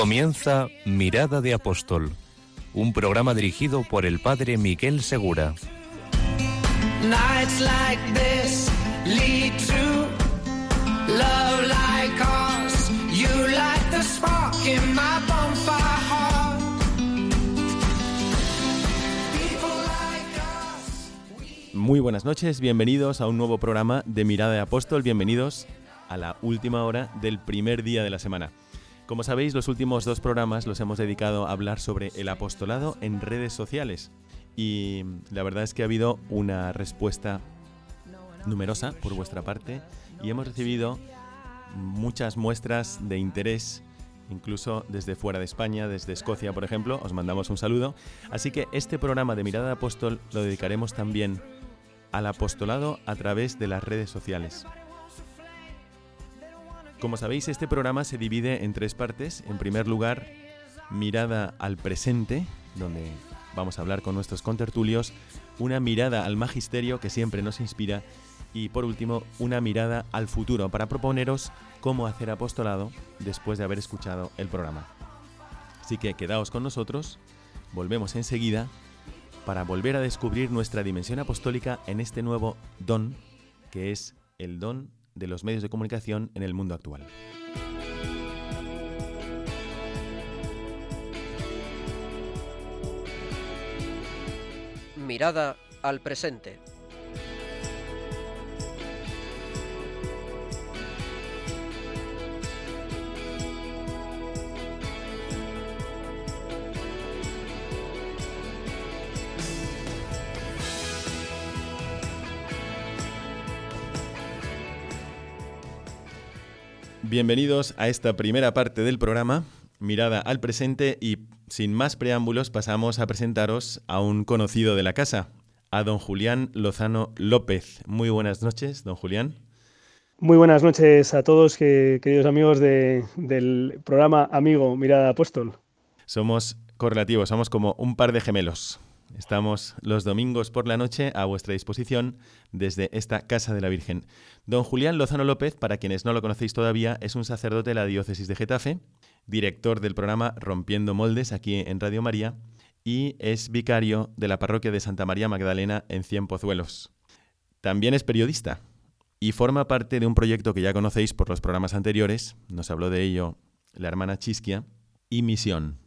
Comienza Mirada de Apóstol, un programa dirigido por el padre Miguel Segura. Nights like this lead to love like ours. You light the spark in my bonfire heart. People like us. Muy buenas noches, bienvenidos a un nuevo programa de Mirada de Apóstol, bienvenidos a la última hora del primer día de la semana. Como sabéis, los últimos dos programas los hemos dedicado a hablar sobre el apostolado en redes sociales y la verdad es que ha habido una respuesta numerosa por vuestra parte y hemos recibido muchas muestras de interés incluso desde fuera de España, desde Escocia, por ejemplo, os mandamos un saludo. Así que este programa de Mirada de Apóstol lo dedicaremos también al apostolado a través de las redes sociales. Como sabéis, este programa se divide en tres partes. En primer lugar, mirada al presente, donde vamos a hablar con nuestros contertulios, una mirada al magisterio que siempre nos inspira y por último, una mirada al futuro para proponeros cómo hacer apostolado después de haber escuchado el programa. Así que quedaos con nosotros, volvemos enseguida para volver a descubrir nuestra dimensión apostólica en este nuevo don que es el don de los medios de comunicación en el mundo actual. Mirada al presente. Bienvenidos a esta primera parte del programa, Mirada al presente y sin más preámbulos pasamos a presentaros a un conocido de la casa, a don Julián Lozano López. Muy buenas noches, don Julián. Muy buenas noches a todos, que- queridos amigos de- del programa Amigo Mirada Apóstol. Somos correlativos, somos como un par de gemelos. Estamos los domingos por la noche a vuestra disposición desde esta Casa de la Virgen. Don Julián Lozano López, para quienes no lo conocéis todavía, es un sacerdote de la diócesis de Getafe, director del programa Rompiendo Moldes aquí en Radio María y es vicario de la parroquia de Santa María Magdalena en Cien Pozuelos. También es periodista y forma parte de un proyecto que ya conocéis por los programas anteriores, nos habló de ello la hermana Chisquia, y Misión.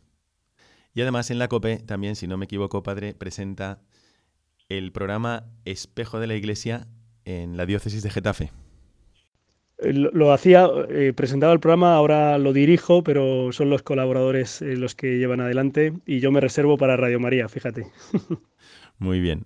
Y además en la COPE también, si no me equivoco, padre, presenta el programa Espejo de la Iglesia en la diócesis de Getafe. Eh, Lo, lo hacía, eh, presentaba el programa, ahora lo dirijo, pero son los colaboradores eh, los que llevan adelante y yo me reservo para Radio María, fíjate. Muy bien.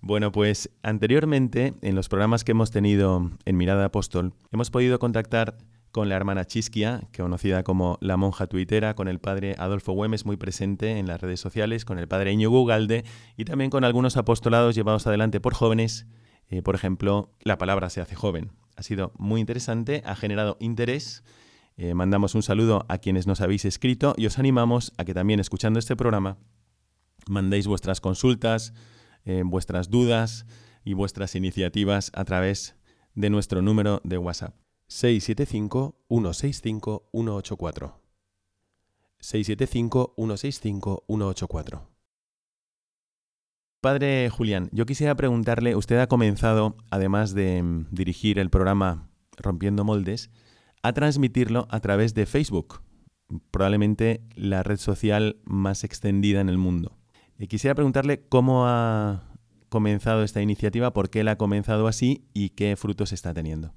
Bueno, pues anteriormente, en los programas que hemos tenido en Mirada Apóstol, hemos podido contactar con la hermana Chisquia, conocida como la monja tuitera, con el padre Adolfo Güemes, muy presente en las redes sociales, con el padre Íñigo Ugalde y también con algunos apostolados llevados adelante por jóvenes. Eh, por ejemplo, La palabra se hace joven. Ha sido muy interesante, ha generado interés. Eh, mandamos un saludo a quienes nos habéis escrito y os animamos a que también escuchando este programa mandéis vuestras consultas, eh, vuestras dudas y vuestras iniciativas a través de nuestro número de WhatsApp. 675-165-184. 675-165-184. Padre Julián, yo quisiera preguntarle, usted ha comenzado, además de mm, dirigir el programa Rompiendo Moldes, a transmitirlo a través de Facebook, probablemente la red social más extendida en el mundo. Y quisiera preguntarle cómo ha comenzado esta iniciativa, por qué la ha comenzado así y qué frutos está teniendo.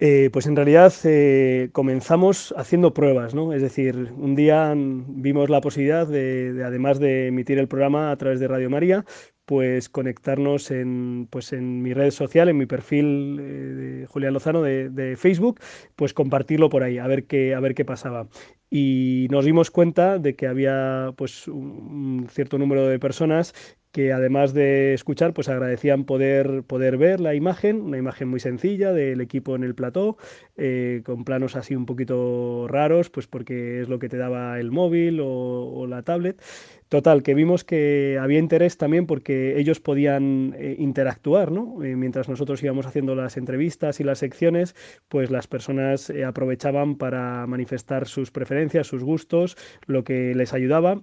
Eh, pues en realidad eh, comenzamos haciendo pruebas, ¿no? Es decir, un día vimos la posibilidad de, de, además de emitir el programa a través de Radio María, pues conectarnos en, pues en mi red social, en mi perfil eh, de Julián Lozano de, Facebook, pues compartirlo por ahí, a ver qué, a ver qué pasaba y nos dimos cuenta de que había pues un cierto número de personas que además de escuchar, pues agradecían poder, poder ver la imagen, una imagen muy sencilla del equipo en el plató, eh, con planos así un poquito raros, pues porque es lo que te daba el móvil o la tablet. Total, que vimos que había interés también porque ellos podían eh, interactuar, ¿no? Eh, mientras nosotros íbamos haciendo las entrevistas y las secciones, pues las personas aprovechaban para manifestar sus preferencias, sus gustos, lo que les ayudaba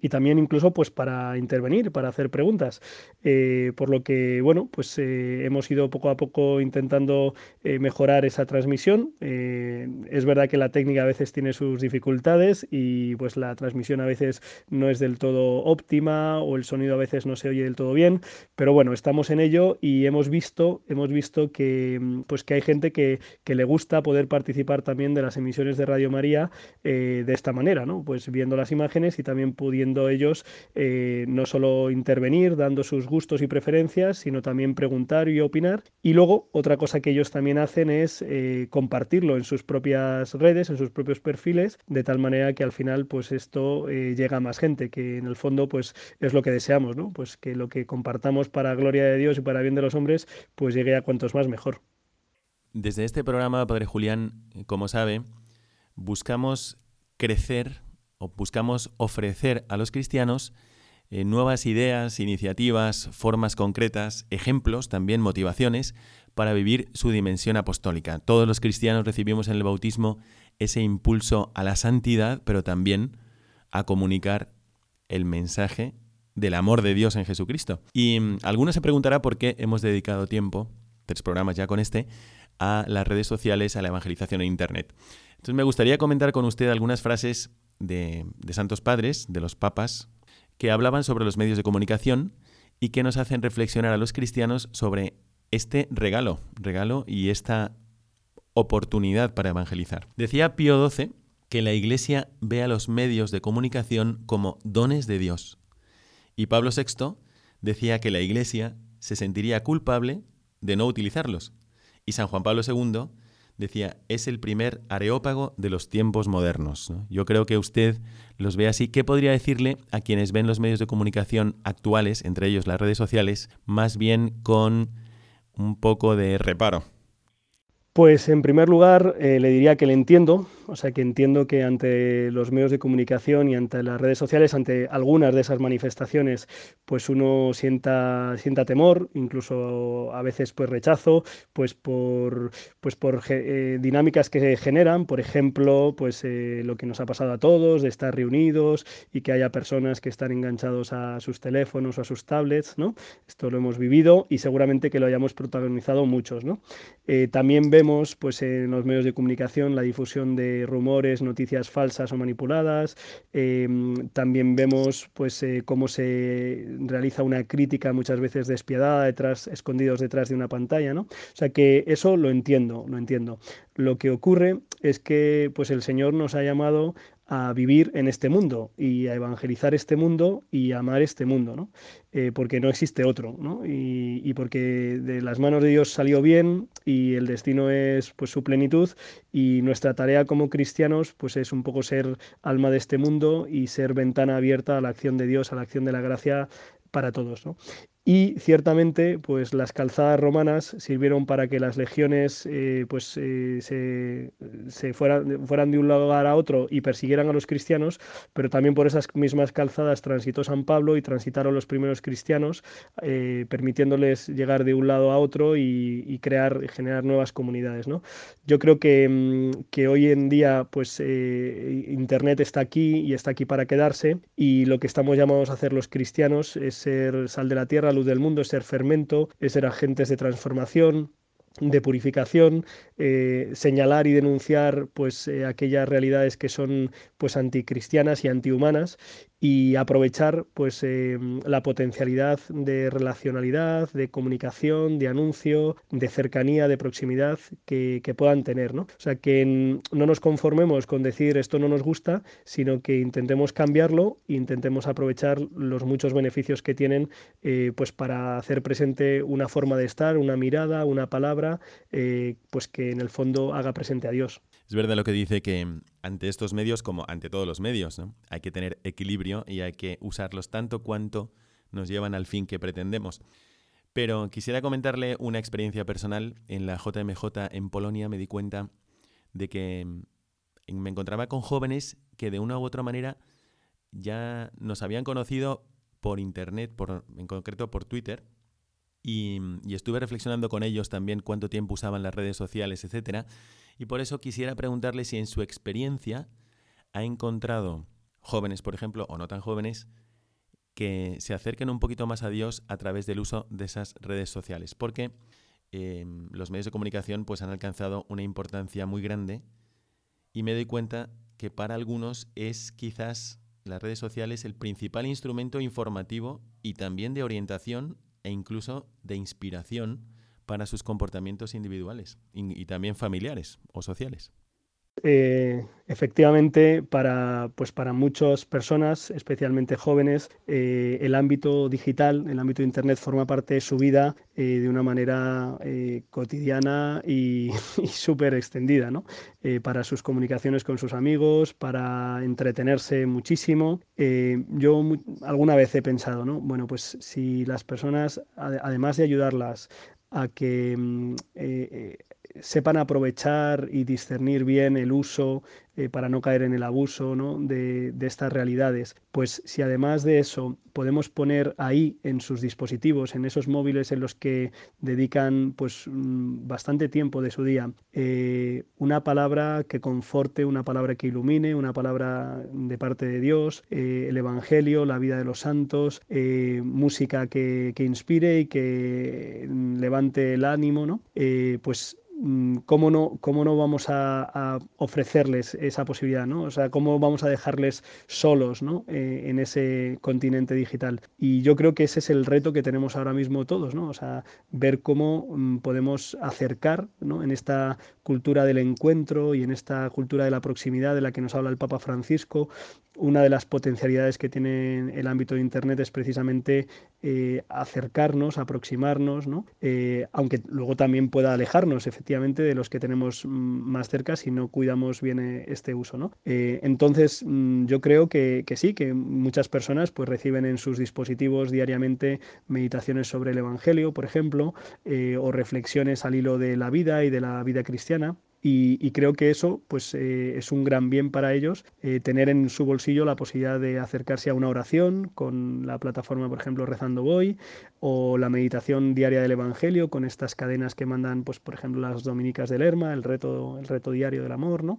y también incluso pues para intervenir, para hacer preguntas. Eh, por lo que, bueno, pues eh, hemos ido poco a poco intentando eh, mejorar esa transmisión. es verdad que la técnica a veces tiene sus dificultades y pues la transmisión a veces no es del todo óptima o el sonido a veces no se oye del todo bien, pero bueno, estamos en ello y hemos visto, hemos visto que, pues que hay gente que, que le gusta poder participar también de las emisiones de Radio María de esta manera, ¿no? Pues viendo las imágenes y también pudiendo ellos eh, no solo intervenir dando sus gustos y preferencias, sino también preguntar y opinar. Y luego otra cosa que ellos también hacen es eh, compartirlo en sus propias redes, en sus propios perfiles, de tal manera que al final pues esto eh, llega a más gente, que en el fondo pues es lo que deseamos, ¿no? Pues que lo que compartamos para gloria de Dios y para bien de los hombres pues llegue a cuantos más mejor. Desde este programa, Padre Julián, como sabe, buscamos crecer buscamos ofrecer a los cristianos eh, nuevas ideas, iniciativas, formas concretas, ejemplos, también motivaciones para vivir su dimensión apostólica. Todos los cristianos recibimos en el bautismo ese impulso a la santidad, pero también a comunicar el mensaje del amor de Dios en Jesucristo. Y mm, alguno se preguntará por qué hemos dedicado tiempo, tres programas ya con este, a las redes sociales, a la evangelización en Internet. Entonces me gustaría comentar con usted algunas frases de, santos padres, de los papas, que hablaban sobre los medios de comunicación y que nos hacen reflexionar a los cristianos sobre este regalo, regalo y esta oportunidad para evangelizar. Decía Pío XII que la Iglesia ve a los medios de comunicación como dones de Dios. Y Pablo VI decía que la Iglesia se sentiría culpable de no utilizarlos. Y San Juan Pablo II decía, es el primer areópago de los tiempos modernos. Yo creo que usted los ve así. ¿Qué podría decirle a quienes ven los medios de comunicación actuales, entre ellos las redes sociales, más bien con un poco de reparo? Pues en primer lugar eh, le diría que le entiendo, o sea que entiendo que ante los medios de comunicación y ante las redes sociales, ante algunas de esas manifestaciones, pues uno sienta, sienta temor, incluso a veces pues rechazo, pues por, pues por eh, dinámicas que se generan, por ejemplo, pues eh, lo que nos ha pasado a todos, de estar reunidos y que haya personas que están enganchados a sus teléfonos o a sus tablets, ¿no? Esto lo hemos vivido y seguramente que lo hayamos protagonizado muchos, ¿no? también vemos pues, en los medios de comunicación la difusión de rumores, noticias falsas o manipuladas. Em, también vemos pues, eh, cómo se realiza una crítica muchas veces despiadada, detrás, escondidos detrás de una pantalla. ¿no? O sea que eso lo entiendo, lo entiendo. Lo que ocurre es que pues, el Señor nos ha llamado a vivir en este mundo y a evangelizar este mundo y a amar este mundo, ¿no? Eh, porque no existe otro, ¿no? Y, y, porque de las manos de Dios salió bien y el destino es pues su plenitud y nuestra tarea como cristianos pues es un poco ser alma de este mundo y ser ventana abierta a la acción de Dios, a la acción de la gracia para todos. ¿no? Y ciertamente pues las calzadas romanas sirvieron para que las legiones eh, pues eh, se, fueran, fueran, de un lugar a otro y persiguieran a los cristianos pero también por esas mismas calzadas transitó San Pablo y transitaron los primeros cristianos eh, permitiéndoles llegar de un lado a otro y, crear generar nuevas comunidades ¿no? yo creo que, mm, que, hoy en día pues internet está aquí y está aquí para quedarse y lo que estamos llamados a hacer los cristianos es ser sal de la tierra luz del mundo, es ser fermento, es ser agentes de transformación, de purificación, eh, señalar y denunciar pues eh, aquellas realidades que son pues anticristianas y antihumanas y aprovechar pues eh, la potencialidad de relacionalidad, de comunicación, de anuncio, de cercanía, de proximidad que, puedan tener. ¿no? O sea, que no nos conformemos con decir esto no nos gusta, sino que intentemos cambiarlo e intentemos aprovechar los muchos beneficios que tienen pues para hacer presente una forma de estar, una mirada, una palabra, pues que en el fondo haga presente a Dios. Es verdad lo que dice que ante estos medios, como ante todos los medios, hay que tener equilibrio y hay que usarlos tanto cuanto nos llevan al fin que pretendemos. Pero quisiera comentarle una experiencia personal. En la JMJ en Polonia me di cuenta de que mm, me encontraba con jóvenes que de una u otra manera ya nos habían conocido por internet, por, en concreto por Twitter, y, estuve reflexionando con ellos también cuánto tiempo usaban las redes sociales, etcétera, y por eso quisiera preguntarle si en su experiencia ha encontrado jóvenes, por ejemplo, o no tan jóvenes, que se acerquen un poquito más a Dios a través del uso de esas redes sociales, porque em, los medios de comunicación pues han alcanzado una importancia muy grande y me doy cuenta que para algunos es quizás las redes sociales el principal instrumento informativo y también de orientación e incluso de inspiración para sus comportamientos individuales y, también familiares o sociales. Eh, efectivamente, para, pues para muchas personas, especialmente jóvenes, eh, el ámbito digital, el ámbito de Internet forma parte de su vida eh, de una manera cotidiana y, y súper extendida, ¿no? para sus comunicaciones con sus amigos, para entretenerse muchísimo. yo alguna vez he pensado, ¿no? Bueno, pues si las personas, además de ayudarlas a que mm, sepan aprovechar y discernir bien el uso eh, para no caer en el abuso de, estas realidades. Pues si además de eso podemos poner ahí en sus dispositivos, en esos móviles en los que dedican pues mm, bastante tiempo de su día, eh, una palabra que conforte, una palabra que ilumine, una palabra de parte de Dios, eh, el Evangelio, la vida de los santos, música que, que, inspire y que mm, levante el ánimo, ¿no? pues ¿cómo no, cómo no vamos a, ofrecerles esa posibilidad? ¿no? O sea, ¿cómo vamos a dejarles solos ¿no? Eh, en ese continente digital? Y yo creo que ese es el reto que tenemos ahora mismo todos, ¿no? O sea, ver cómo mm, podemos acercar ¿no? en esta cultura del encuentro y en esta cultura de la proximidad de la que nos habla el Papa Francisco, una de las potencialidades que tiene el ámbito de Internet es precisamente eh, acercarnos, aproximarnos, ¿no? Eh, aunque luego también pueda alejarnos efectivamente de los que tenemos mm, más cerca si no cuidamos bien eh, este uso. ¿no? entonces, mm, yo creo que, que, sí, que muchas personas pues, reciben en sus dispositivos diariamente meditaciones sobre el Evangelio, por ejemplo, o reflexiones al hilo de la vida y de la vida cristiana. Y, creo que eso pues, eh, es un gran bien para ellos, eh, tener en su bolsillo la posibilidad de acercarse a una oración con la plataforma, por ejemplo, Rezando Voy, o la meditación diaria del Evangelio con estas cadenas que mandan, pues, por ejemplo, las dominicas del Lerma, el reto, el reto diario del amor, ¿no?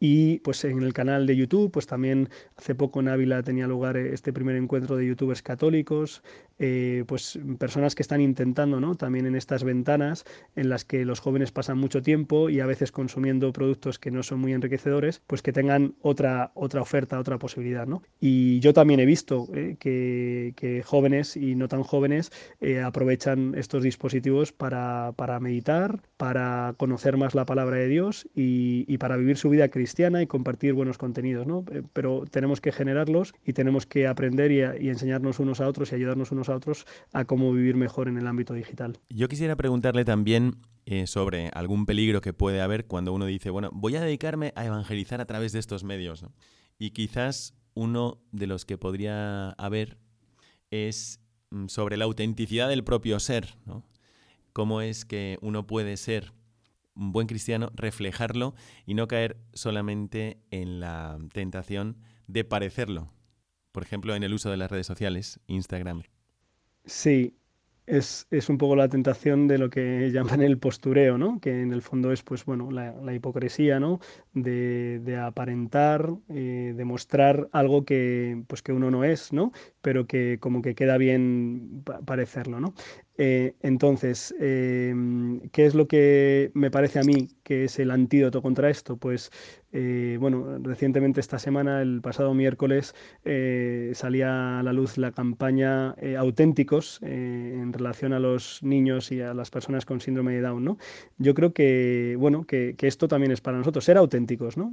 Y pues en el canal de YouTube, pues también hace poco en Ávila tenía lugar este primer encuentro de youtubers católicos, eh, pues personas que están intentando, ¿no? También en estas ventanas en las que los jóvenes pasan mucho tiempo y a veces consumiendo productos que no son muy enriquecedores, pues que tengan otra, otra oferta, otra posibilidad, ¿no? Y yo también he visto eh, que, jóvenes y no tan jóvenes eh, aprovechan estos dispositivos para, para, meditar, para conocer más la palabra de Dios y, y para vivir su vida cristiana y compartir buenos contenidos, ¿no? Eh, pero tenemos que generarlos y tenemos que aprender y, enseñarnos unos a otros y ayudarnos unos a otros a cómo vivir mejor en el ámbito digital. Yo quisiera preguntarle también eh, sobre algún peligro que puede haber cuando uno dice, bueno, voy a dedicarme a evangelizar a través de estos medios. Y quizás uno de los que podría haber es mm, sobre la autenticidad del propio ser, ¿no? Cómo es que uno puede ser un buen cristiano reflejarlo y no caer solamente en la tentación de parecerlo. Por ejemplo, en el uso de las redes sociales, Instagram. Sí, es, un poco la tentación de lo que llaman el postureo, ¿no? Que en el fondo es, pues, bueno, la, hipocresía, ¿no? De, aparentar, eh, de mostrar algo que, pues, que uno no es, ¿no? Pero que como que queda bien parecerlo, ¿no? Eh, entonces, em, ¿qué es lo que me parece a mí que es el antídoto contra esto? Pues, eh, bueno, recientemente esta semana, el pasado miércoles, eh, salía a la luz la campaña Auténticos en relación a los niños y a las personas con síndrome de Down, ¿no? Yo creo que, bueno, que, que esto también es para nosotros, ser auténticos, ¿no?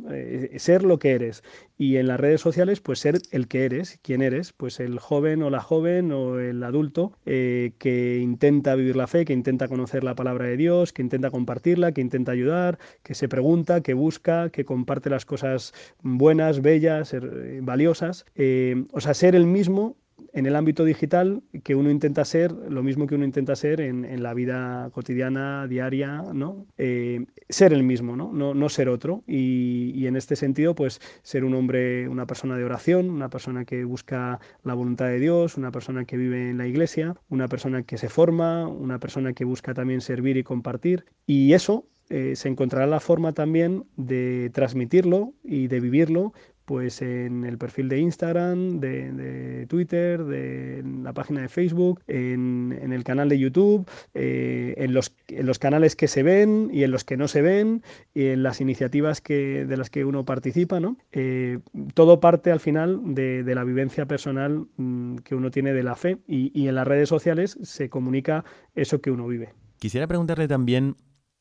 ser lo que eres. Y en las redes sociales, pues ser el que eres, quién eres, pues el joven o la joven o el adulto que intenta vivir la fe, que intenta conocer la palabra de Dios, que intenta compartirla, que intenta ayudar, que se pregunta, que busca, que comparte las cosas buenas, bellas, eh, valiosas. Eh, o sea, ser el mismo en el ámbito digital que uno intenta ser lo mismo que uno intenta ser en, la vida cotidiana, diaria, ¿no? Eh, ser el mismo, ¿no? No, ser otro. Y, en este sentido, pues ser un hombre, una persona de oración, una persona que busca la voluntad de Dios, una persona que vive en la iglesia, una persona que se forma, una persona que busca también servir y compartir. Y eso eh, se encontrará la forma también de transmitirlo y de vivirlo pues en el perfil de Instagram, de, Twitter, de la página de Facebook, en, el canal de YouTube, eh, en, los, en, los, canales que se ven y en los que no se ven, y en las iniciativas que, de las que uno participa. ¿no? Eh, todo parte al final de, la vivencia personal mm, que uno tiene de la fe y, y, en las redes sociales se comunica eso que uno vive. Quisiera preguntarle también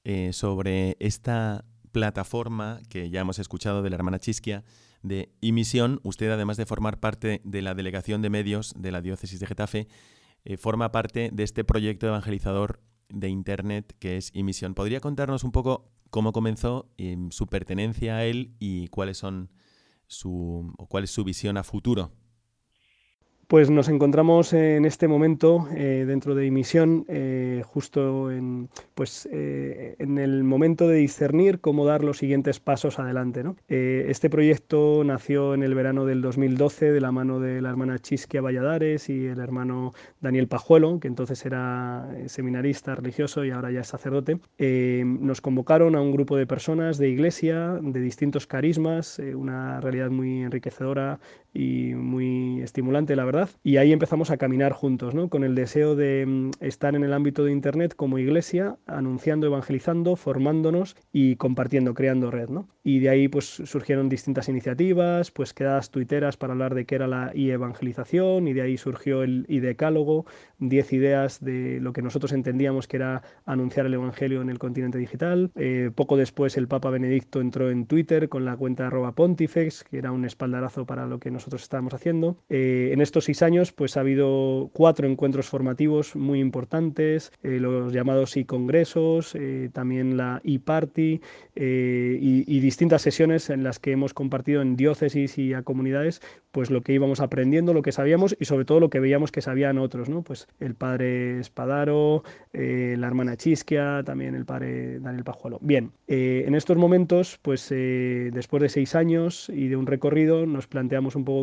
eh, sobre esta plataforma que ya hemos escuchado de la hermana Chisquia de Imisión. Usted, además de formar parte de la delegación de medios de la diócesis de Getafe, eh, forma parte de este proyecto evangelizador de Internet que es Imisión. ¿Podría contarnos un poco cómo comenzó, eh, su pertenencia a él y cuáles son su, o cuál es su visión a futuro pues nos encontramos en este momento eh, dentro de Emisión, eh, justo en, pues, eh, en el momento de discernir cómo dar los siguientes pasos adelante. este proyecto nació en el verano del 2012 de la mano de la hermana Chisquia Valladares y el hermano Daniel Pajuelo, que entonces era seminarista religioso y ahora ya es sacerdote. nos convocaron a un grupo de personas de iglesia, de distintos carismas, una realidad muy enriquecedora y muy estimulante, la verdad. Y ahí empezamos a caminar juntos, ¿no? con el deseo de mm, estar en el ámbito de Internet como iglesia, anunciando, evangelizando, formándonos y compartiendo, creando red. ¿no? Y de ahí pues surgieron distintas iniciativas, pues quedadas tuiteras para hablar de qué era la e-evangelización y de ahí surgió el e-decálogo, 10 ideas de lo que nosotros entendíamos que era anunciar el Evangelio en el continente digital. Eh, poco después el Papa Benedicto entró en Twitter con la cuenta arroba pontifex, que era un espaldarazo para lo que nosotros estábamos haciendo. Eh, en estos seis años pues ha habido cuatro encuentros formativos muy importantes, eh, los llamados e-congresos, también la e-party y, y distintas sesiones en las que hemos compartido en diócesis y a comunidades pues lo que íbamos aprendiendo, lo que sabíamos y sobre todo lo que veíamos que sabían otros, ¿no? Pues el padre Espadaro, eh, la hermana Chisquia, también el padre Daniel Pajuelo. Bien, eh, en estos momentos, pues eh, después de seis años y de un recorrido, nos planteamos un poco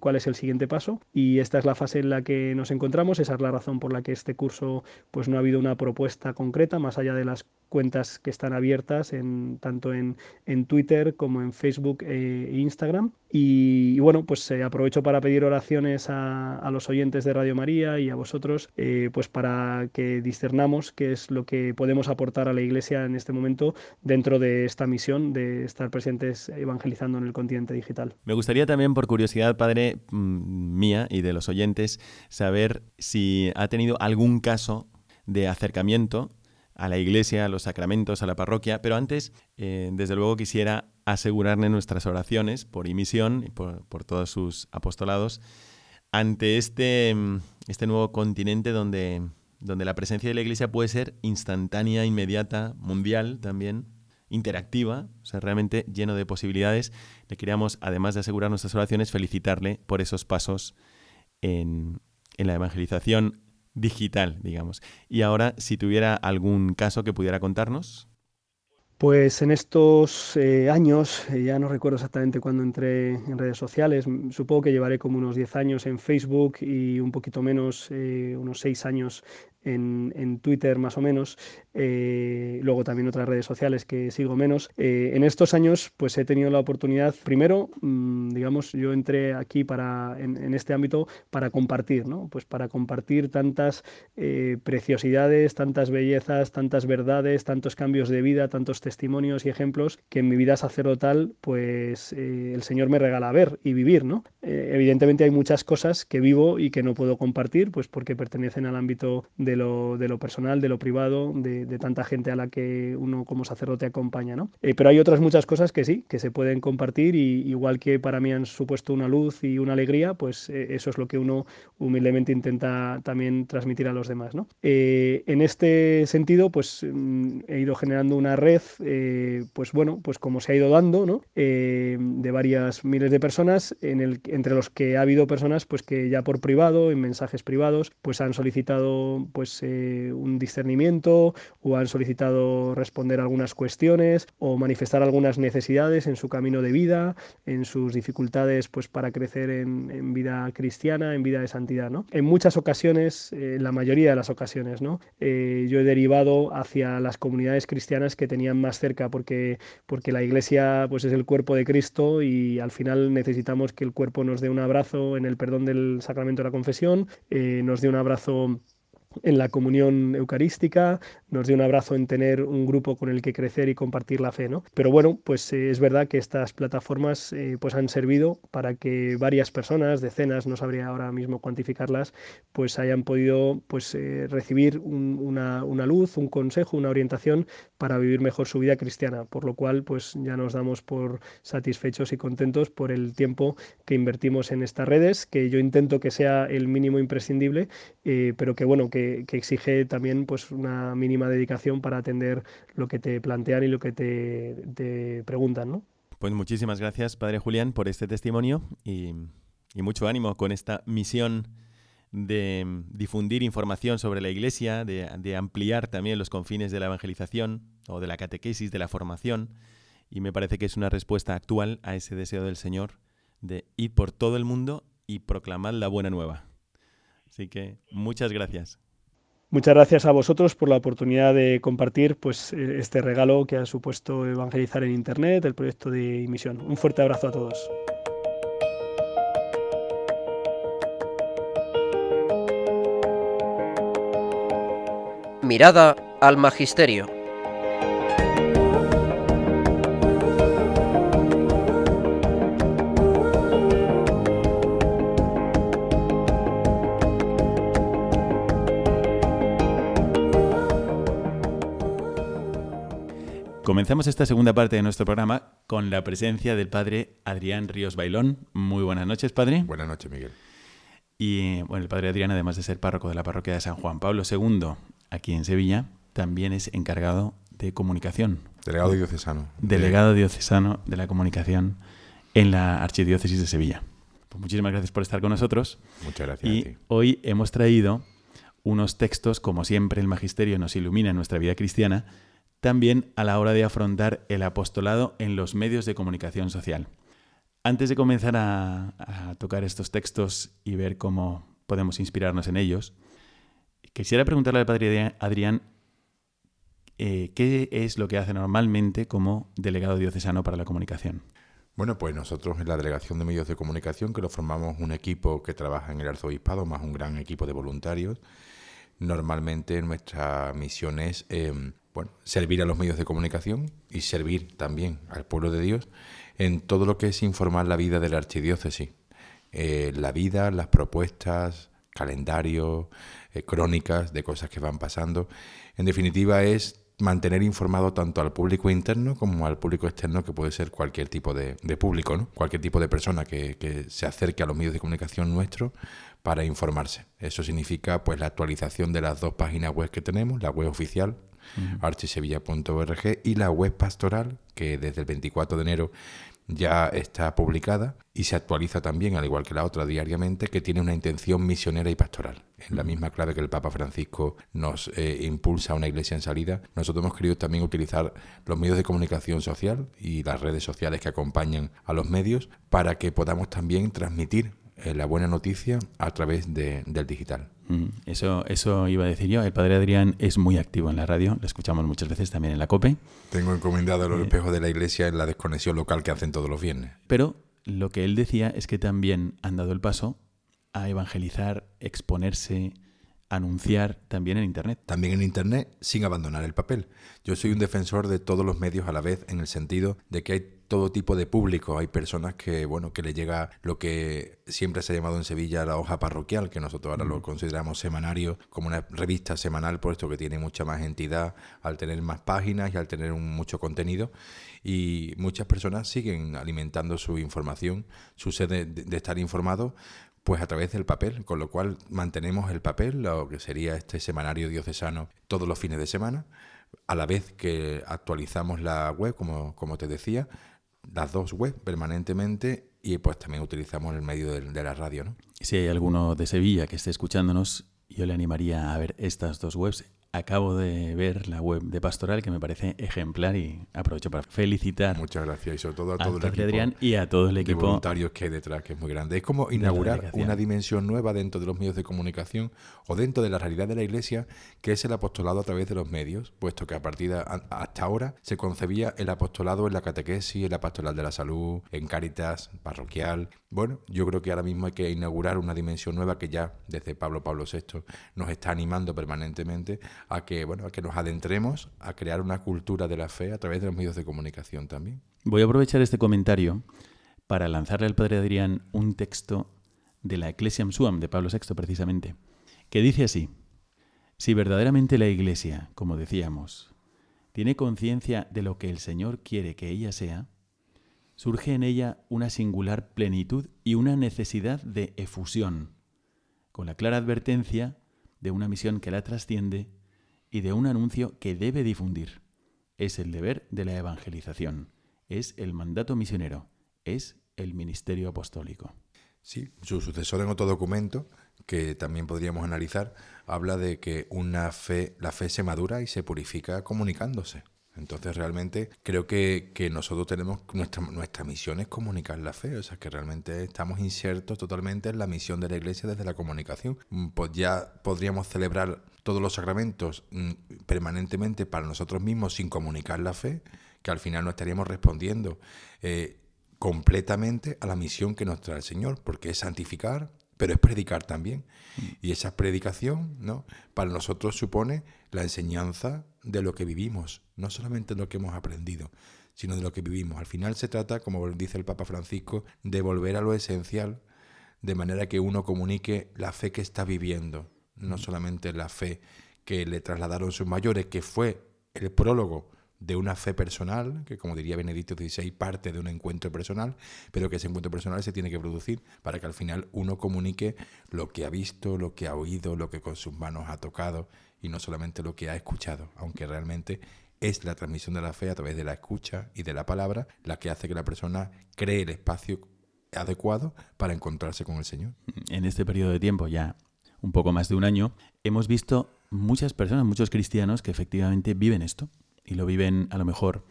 cuál es el siguiente paso y esta es la fase en la que nos encontramos, esa es la razón por la que este curso pues no ha habido una propuesta concreta más allá de las cuentas que están abiertas en, tanto en, en Twitter como en Facebook e Instagram. Y, bueno, pues eh, aprovecho para pedir oraciones a, los oyentes de Radio María y a vosotros, eh, pues para que discernamos qué es lo que podemos aportar a la Iglesia en este momento dentro de esta misión de estar presentes evangelizando en el continente digital. Me gustaría también, por curiosidad, Padre, mm, mía y de los oyentes, saber si ha tenido algún caso de acercamiento a la iglesia, a los sacramentos, a la parroquia, pero antes, eh, desde luego, quisiera asegurarle nuestras oraciones por emisión y por, todos sus apostolados ante este, mm, este nuevo continente donde, donde la presencia de la iglesia puede ser instantánea, inmediata, mundial también, interactiva, o sea, realmente lleno de posibilidades. Le queríamos, además de asegurar nuestras oraciones, felicitarle por esos pasos en, en la evangelización digital, digamos. Y ahora, si tuviera algún caso que pudiera contarnos. Pues en estos eh, años, eh, ya no recuerdo exactamente cuándo entré en redes sociales, supongo que llevaré como unos 10 años en Facebook y un poquito menos, eh, unos 6 años en, Twitter más o menos, luego también otras redes sociales que sigo menos. En estos años pues he tenido la oportunidad, primero, mm, digamos, yo entré aquí para, en, este ámbito para compartir, ¿no? Pues para compartir tantas preciosidades, tantas bellezas, tantas verdades, tantos cambios de vida, tantos testimonios y ejemplos que en mi vida sacerdotal pues el Señor me regala ver y vivir, ¿no? evidentemente hay muchas cosas que vivo y que no puedo compartir pues porque pertenecen al ámbito de de lo, personal, de lo privado, de, tanta gente a la que uno como sacerdote acompaña. ¿no? Eh, pero hay otras muchas cosas que sí, que se pueden compartir y igual que para mí han supuesto una luz y una alegría, pues eh, eso es lo que uno humildemente intenta también transmitir a los demás. ¿no? Eh, en este sentido, pues mm, he ido generando una red, pues bueno, pues como se ha ido dando, ¿no? de varias miles de personas, en el, entre los que ha habido personas pues que ya por privado, en mensajes privados, pues han solicitado pues eh, un discernimiento o han solicitado responder algunas cuestiones o manifestar algunas necesidades en su camino de vida, en sus dificultades pues para crecer en, vida cristiana, en vida de santidad. ¿no? En muchas ocasiones, en eh, la mayoría de las ocasiones, ¿no? Eh, yo he derivado hacia las comunidades cristianas que tenían más cerca porque, porque la iglesia pues, es el cuerpo de Cristo y al final necesitamos que el cuerpo nos dé un abrazo en el perdón del sacramento de la confesión, nos dé un abrazo en la comunión eucarística, nos dio un abrazo en tener un grupo con el que crecer y compartir la fe, ¿no? Pero bueno, pues eh, es verdad que estas plataformas eh, pues han servido para que varias personas, decenas, no sabría ahora mismo cuantificarlas, pues hayan podido pues eh, recibir una, una, luz, un consejo, una orientación para vivir mejor su vida cristiana, por lo cual pues ya nos damos por satisfechos y contentos por el tiempo que invertimos en estas redes, que yo intento que sea el mínimo imprescindible, pero que bueno, que que, exige también pues una mínima dedicación para atender lo que te plantean y lo que te, preguntan, ¿no? Pues muchísimas gracias, Padre Julián, por este testimonio y, mucho ánimo con esta misión de difundir información sobre la Iglesia, de, ampliar también los confines de la evangelización o de la catequesis, de la formación. Y me parece que es una respuesta actual a ese deseo del Señor de ir por todo el mundo y proclamar la buena nueva. Así que muchas gracias. Muchas gracias a vosotros por la oportunidad de compartir pues, eh, este regalo que ha supuesto evangelizar en Internet, el proyecto de emisión. Un fuerte abrazo a todos. Mirada al Magisterio. Comenzamos esta segunda parte de nuestro programa con la presencia del padre Adrián Ríos Bailón. Muy buenas noches, padre. Buenas noches, Miguel. Y bueno, el padre Adrián, además de ser párroco de la parroquia de San Juan Pablo II, aquí en Sevilla, también es encargado de comunicación. Delegado diocesano. Delegado diocesano de la comunicación en la Archidiócesis de Sevilla. Pues muchísimas gracias por estar con nosotros. Muchas gracias. Y hoy hemos traído unos textos, como siempre el Magisterio nos ilumina en nuestra vida cristiana, también a la hora de afrontar el apostolado en los medios de comunicación social. Antes de comenzar a, tocar estos textos y ver cómo podemos inspirarnos en ellos, quisiera preguntarle al padre Adrián eh, qué es lo que hace normalmente como delegado diocesano para la comunicación. Bueno, pues nosotros en la Delegación de Medios de Comunicación, que lo formamos un equipo que trabaja en el Arzobispado, más un gran equipo de voluntarios, normalmente nuestra misión es em, bueno, servir a los medios de comunicación y servir también al pueblo de Dios en todo lo que es informar la vida de la archidiócesis. Eh, la vida, las propuestas, calendarios, eh, crónicas de cosas que van pasando. En definitiva es mantener informado tanto al público interno como al público externo, que puede ser cualquier tipo de, público, ¿no? cualquier tipo de persona que, que, se acerque a los medios de comunicación nuestros para informarse. Eso significa pues la actualización de las dos páginas web que tenemos, la web oficial archisevilla.org y la web pastoral, que desde el 24 de enero ya está publicada y se actualiza también, al igual que la otra, diariamente, que tiene una intención misionera y pastoral. En la misma clave que el Papa Francisco nos eh, impulsa a una iglesia en salida, nosotros hemos querido también utilizar los medios de comunicación social y las redes sociales que acompañan a los medios para que podamos también transmitir eh, la buena noticia a través de, del digital. Eso, eso iba a decir yo. El padre Adrián es muy activo en la radio, lo escuchamos muchas veces también en la COPE. Tengo encomendado los eh, espejos de la iglesia en la desconexión local que hacen todos los viernes. Pero lo que él decía es que también han dado el paso a evangelizar, exponerse, anunciar también en Internet. También en Internet sin abandonar el papel. Yo soy un defensor de todos los medios a la vez en el sentido de que hay todo tipo de público. Hay personas que, bueno, que le llega lo que siempre se ha llamado en Sevilla la hoja parroquial, que nosotros ahora lo consideramos semanario, como una revista semanal, por esto que tiene mucha más entidad al tener más páginas y al tener mucho contenido. Y muchas personas siguen alimentando su información, su sed de, estar informados, pues a través del papel, con lo cual mantenemos el papel, lo que sería este semanario diocesano, todos los fines de semana, a la vez que actualizamos la web, como, como te decía, las dos webs permanentemente y pues también utilizamos el medio de, la radio. ¿no? Si hay alguno de Sevilla que esté escuchándonos, yo le animaría a ver estas dos webs Acabo de ver la web de Pastoral que me parece ejemplar y aprovecho para felicitar. Muchas gracias y sobre todo a todo el equipo Adrián y a todo el equipo de voluntarios que hay detrás, que es muy grande. Es como inaugurar una dimensión nueva dentro de los medios de comunicación o dentro de la realidad de la Iglesia, que es el apostolado a través de los medios, puesto que a partir de hasta ahora se concebía el apostolado en la catequesis, en la pastoral de la salud, en Cáritas, parroquial. Bueno, yo creo que ahora mismo hay que inaugurar una dimensión nueva que ya desde Pablo Pablo VI nos está animando permanentemente a que, bueno, a que nos adentremos a crear una cultura de la fe a través de los medios de comunicación también. Voy a aprovechar este comentario para lanzarle al padre Adrián un texto de la Ecclesiam Suam de Pablo VI precisamente, que dice así: Si verdaderamente la Iglesia, como decíamos, tiene conciencia de lo que el Señor quiere que ella sea, surge en ella una singular plenitud y una necesidad de efusión, con la clara advertencia de una misión que la trasciende y de un anuncio que debe difundir. Es el deber de la evangelización, es el mandato misionero, es el ministerio apostólico. Sí, su sucesor en otro documento que también podríamos analizar habla de que una fe, la fe se madura y se purifica comunicándose. Entonces realmente creo que, nosotros tenemos, nuestra, nuestra misión es comunicar la fe, o sea que realmente estamos insertos totalmente en la misión de la iglesia desde la comunicación. Mm, pues ya podríamos celebrar todos los sacramentos mm, permanentemente para nosotros mismos sin comunicar la fe, que al final no estaríamos respondiendo eh, completamente a la misión que nos trae el Señor, porque es santificar, pero es predicar también. Mm. Y esa predicación, ¿no? Para nosotros supone la enseñanza de lo que vivimos, no solamente de lo que hemos aprendido, sino de lo que vivimos. Al final se trata, como dice el Papa Francisco, de volver a lo esencial, de manera que uno comunique la fe que está viviendo, no solamente la fe que le trasladaron sus mayores, que fue el prólogo de una fe personal, que como diría Benedicto XVI, parte de un encuentro personal, pero que ese encuentro personal se tiene que producir para que al final uno comunique lo que ha visto, lo que ha oído, lo que con sus manos ha tocado y no solamente lo que ha escuchado, aunque realmente es la transmisión de la fe a través de la escucha y de la palabra la que hace que la persona cree el espacio adecuado para encontrarse con el Señor. En este periodo de tiempo, ya un poco más de un año, hemos visto muchas personas, muchos cristianos que efectivamente viven esto, y lo viven a lo mejor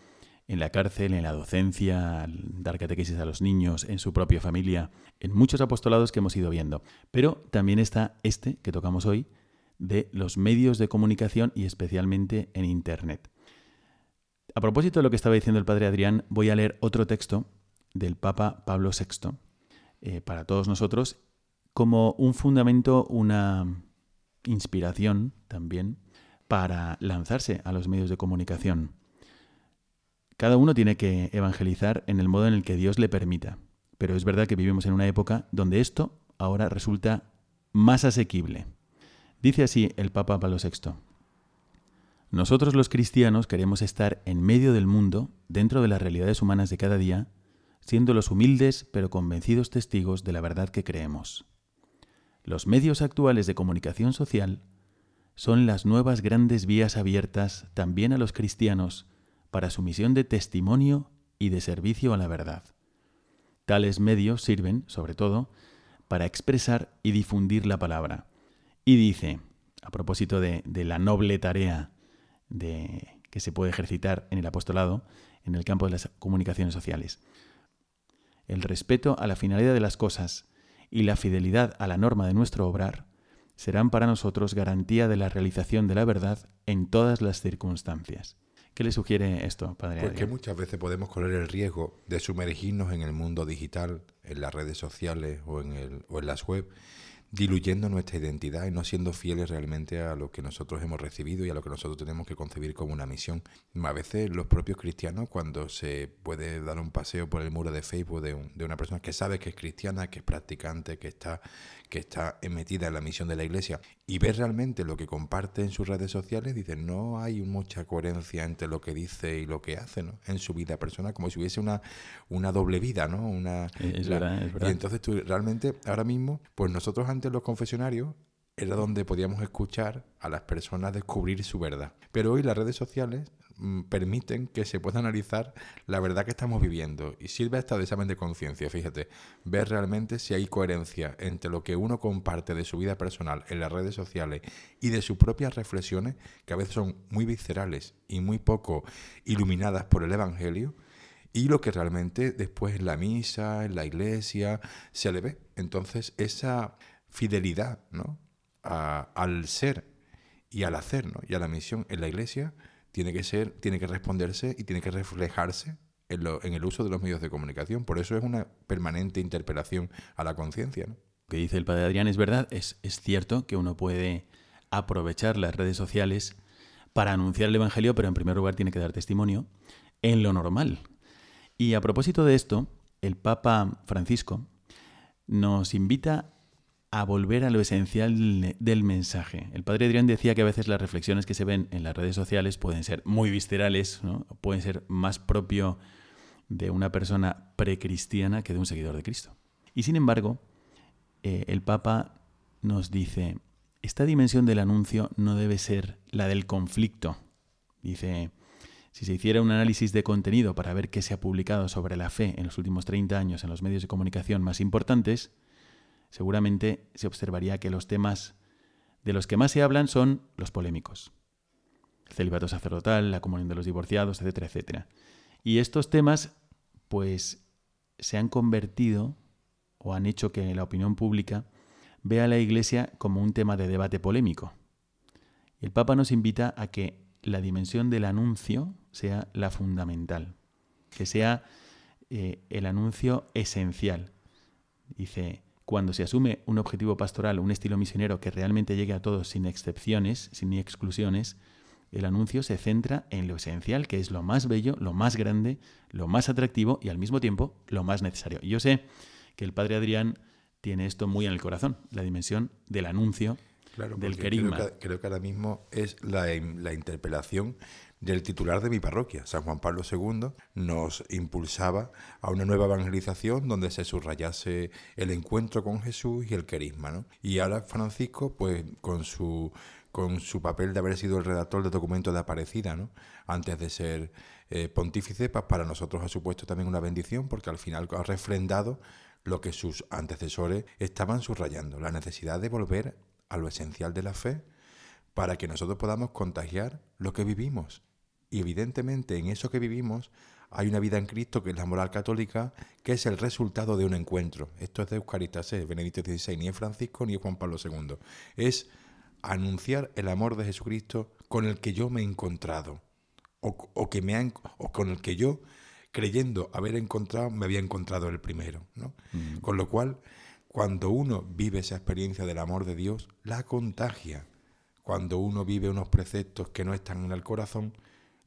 en la cárcel, en la docencia, dar catequesis a los niños, en su propia familia, en muchos apostolados que hemos ido viendo. Pero también está este que tocamos hoy de los medios de comunicación y especialmente en Internet. A propósito de lo que estaba diciendo el padre Adrián, voy a leer otro texto del Papa Pablo VI eh, para todos nosotros como un fundamento, una inspiración también para lanzarse a los medios de comunicación. Cada uno tiene que evangelizar en el modo en el que Dios le permita, pero es verdad que vivimos en una época donde esto ahora resulta más asequible. Dice así el Papa Pablo VI. Nosotros los cristianos queremos estar en medio del mundo, dentro de las realidades humanas de cada día, siendo los humildes pero convencidos testigos de la verdad que creemos. Los medios actuales de comunicación social son las nuevas grandes vías abiertas también a los cristianos para su misión de testimonio y de servicio a la verdad. Tales medios sirven, sobre todo, para expresar y difundir la palabra. Y dice, a propósito de, la noble tarea de, que se puede ejercitar en el apostolado, en el campo de las comunicaciones sociales, el respeto a la finalidad de las cosas y la fidelidad a la norma de nuestro obrar serán para nosotros garantía de la realización de la verdad en todas las circunstancias. ¿Qué le sugiere esto, Padre? Porque muchas veces podemos correr el riesgo de sumergirnos en el mundo digital, en las redes sociales o en, el, o en las web diluyendo nuestra identidad y no siendo fieles realmente a lo que nosotros hemos recibido y a lo que nosotros tenemos que concebir como una misión. A veces los propios cristianos, cuando se puede dar un paseo por el muro de Facebook de, de una persona que sabe que es cristiana, que es practicante, que está que está metida en la misión de la iglesia y ve realmente lo que comparte en sus redes sociales, dice, no hay mucha coherencia entre lo que dice y lo que hace ¿no? en su vida personal, como si hubiese una, una doble vida, ¿no? Una, es, verdad, es verdad. Y entonces tú realmente, ahora mismo, pues nosotros antes los confesionarios era donde podíamos escuchar a las personas descubrir su verdad. Pero hoy las redes sociales permiten que se pueda analizar la verdad que estamos viviendo y sirve hasta de examen de conciencia, fíjate, ver realmente si hay coherencia entre lo que uno comparte de su vida personal en las redes sociales y de sus propias reflexiones, que a veces son muy viscerales y muy poco iluminadas por el Evangelio, y lo que realmente después en la misa, en la iglesia, se le ve. Entonces, esa fidelidad ¿no? al ser y al hacer ¿no? y a la misión en la iglesia, tiene que ser, tiene que responderse y tiene que reflejarse en, el uso de los medios de comunicación. Por eso es una permanente interpelación a la conciencia. Lo que dice el padre Adrián es verdad, es, es cierto que uno puede aprovechar las redes sociales para anunciar el Evangelio, pero en primer lugar tiene que dar testimonio en lo normal. Y a propósito de esto, el Papa Francisco nos invita a volver a lo esencial del mensaje. El padre Adrián decía que a veces las reflexiones que se ven en las redes sociales pueden ser muy viscerales, pueden ser más propio de una persona precristiana que de un seguidor de Cristo. Y sin embargo, eh, el Papa nos dice, esta dimensión del anuncio no debe ser la del conflicto. Dice, si se hiciera un análisis de contenido para ver qué se ha publicado sobre la fe en los últimos 30 años en los medios de comunicación más importantes, seguramente se observaría que los temas de los que más se hablan son los polémicos. El celibato sacerdotal, la comunión de los divorciados, etcétera, etcétera. Y estos temas, pues, se han convertido o han hecho que la opinión pública vea a la Iglesia como un tema de debate polémico. El Papa nos invita a que la dimensión del anuncio sea la fundamental, que sea eh, el anuncio esencial. Dice, cuando se asume un objetivo pastoral, un estilo misionero que realmente llegue a todos sin excepciones, sin exclusiones, el anuncio se centra en lo esencial, que es lo más bello, lo más grande, lo más atractivo y al mismo tiempo lo más necesario. Yo sé que el padre Adrián tiene esto muy en el corazón, la dimensión del anuncio, del querigma. Creo que, creo que, ahora mismo es la, la interpelación del titular de mi parroquia, San Juan Pablo II, nos impulsaba a una nueva evangelización donde se subrayase el encuentro con Jesús y el querisma. ¿no? Y ahora Francisco, pues con su, con su papel de haber sido el redactor del documento de Aparecida, ¿no? antes de ser eh, pontífice, pues para nosotros ha supuesto también una bendición porque al final ha refrendado lo que sus antecesores estaban subrayando, la necesidad de volver a lo esencial de la fe, para que nosotros podamos contagiar lo que vivimos. Y evidentemente en eso que vivimos hay una vida en Cristo que es la moral católica, que es el resultado de un encuentro. Esto es de Eucaristas, es Benedicto XVI, ni es Francisco ni es Juan Pablo II. Es anunciar el amor de Jesucristo con el que yo me he encontrado, o, que me o con el que yo, creyendo haber encontrado, me había encontrado el primero. ¿no? Mm. Con lo cual, cuando uno vive esa experiencia del amor de Dios, la contagia cuando uno vive unos preceptos que no están en el corazón,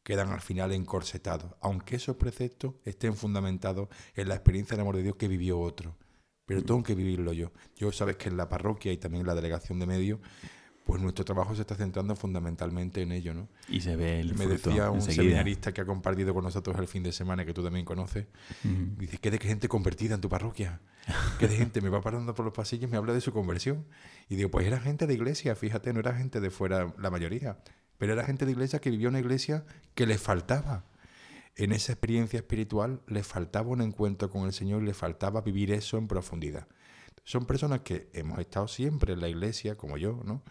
quedan al final encorsetados, aunque esos preceptos estén fundamentados en la experiencia del amor de Dios que vivió otro. Pero tengo que vivirlo yo. Yo sabes que en la parroquia y también en la delegación de medios, pues nuestro trabajo se está centrando fundamentalmente en ello, ¿no? Y se ve el Me decía un seminarista que ha compartido con nosotros el fin de semana, que tú también conoces, dice, ¿qué de gente convertida en tu parroquia? ¿Qué de gente me va parando por los pasillos y me habla de su conversión? Y digo, pues era gente de iglesia, fíjate, no era gente de fuera la mayoría, pero era gente de iglesia que vivía una iglesia que les faltaba en esa experiencia espiritual le faltaba un encuentro con el Señor y le faltaba vivir eso en profundidad. Son personas que hemos estado siempre en la iglesia, como yo, ¿no?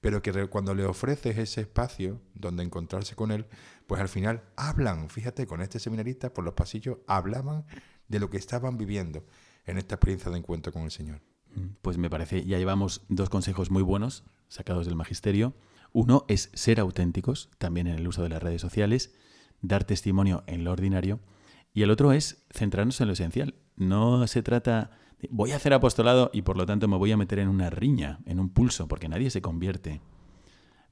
Pero que cuando le ofreces ese espacio donde encontrarse con Él, pues al final hablan, fíjate, con este seminarista por los pasillos hablaban de lo que estaban viviendo en esta experiencia de encuentro con el Señor. Mm, pues me parece, ya llevamos dos consejos muy buenos sacados del magisterio. Uno es ser auténticos, también en el uso de las redes sociales, dar testimonio en lo ordinario. Y el otro es centrarnos en lo esencial. No se trata voy a hacer apostolado y por lo tanto me voy a meter en una riña, en un pulso, porque nadie se convierte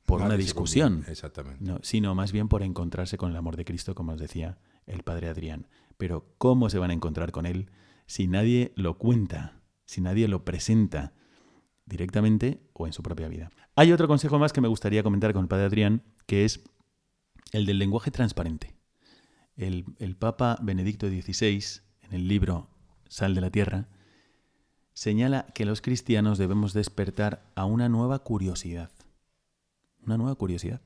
por una discusión, Exactamente. No, sino más bien por encontrarse con el amor de Cristo, como os decía el padre Adrián. Pero ¿cómo se van a encontrar con él si nadie lo cuenta, si nadie lo presenta directamente o en su propia vida? Hay otro consejo más que me gustaría comentar con el padre Adrián, que es el del lenguaje transparente. El, Papa Benedicto XVI, en el libro Sal de la Tierra, señala que los cristianos debemos despertar a una nueva curiosidad. Una nueva curiosidad.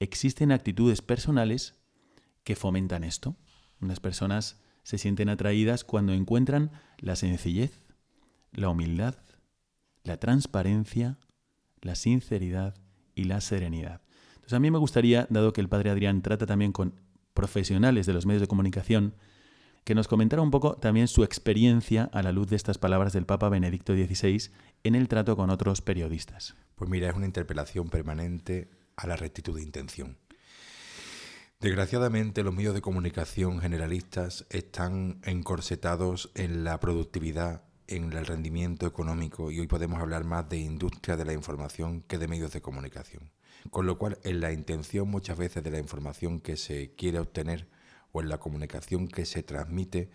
Existen actitudes personales que fomentan esto. Unas personas se sienten atraídas cuando encuentran la sencillez, la humildad, la transparencia, la sinceridad y la serenidad. Entonces a mí me gustaría, dado que el padre Adrián trata también con profesionales de los medios de comunicación, que nos comentara un poco también su experiencia a la luz de estas palabras del Papa Benedicto XVI en el trato con otros periodistas. Pues mira, es una interpelación permanente a la rectitud de intención. Desgraciadamente los medios de comunicación generalistas están encorsetados en la productividad, en el rendimiento económico y hoy podemos hablar más de industria de la información que de medios de comunicación. Con lo cual, en la intención muchas veces de la información que se quiere obtener o en la comunicación que se transmite,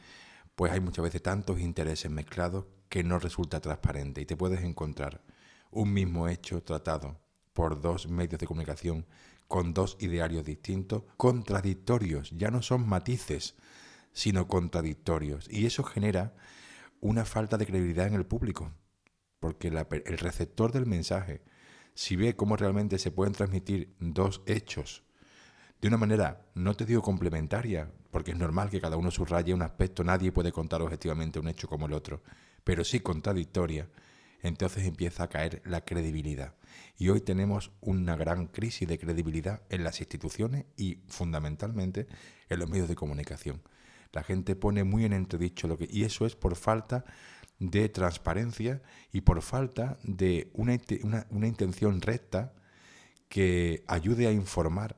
pues hay muchas veces tantos intereses mezclados que no resulta transparente y te puedes encontrar un mismo hecho tratado por dos medios de comunicación con dos idearios distintos, contradictorios, ya no son matices, sino contradictorios. Y eso genera una falta de credibilidad en el público, porque el receptor del mensaje, si ve cómo realmente se pueden transmitir dos hechos de una manera, no te digo complementaria, porque es normal que cada uno subraye un aspecto, nadie puede contar objetivamente un hecho como el otro, pero sí contradictoria, entonces empieza a caer la credibilidad. Y hoy tenemos una gran crisis de credibilidad en las instituciones y fundamentalmente en los medios de comunicación. La gente pone muy en entredicho lo que... Y eso es por falta de transparencia y por falta de una, una, intención recta que ayude a informar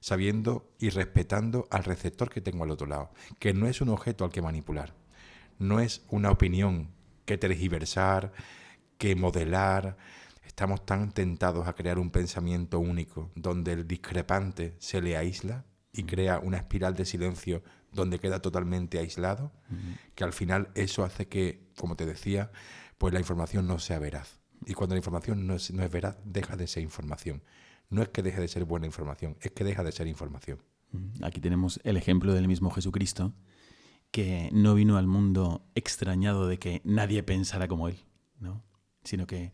sabiendo y respetando al receptor que tengo al otro lado, que no es un objeto al que manipular, no es una opinión que tergiversar, que modelar. Estamos tan tentados a crear un pensamiento único donde el discrepante se le aísla y crea una espiral de silencio donde queda totalmente aislado, que al final eso hace que, como te decía, pues la información no sea veraz. Y cuando la información no es, no es veraz, deja de ser información. No es que deje de ser buena información, es que deja de ser información. Aquí tenemos el ejemplo del mismo Jesucristo, que no vino al mundo extrañado de que nadie pensara como él, ¿no? sino que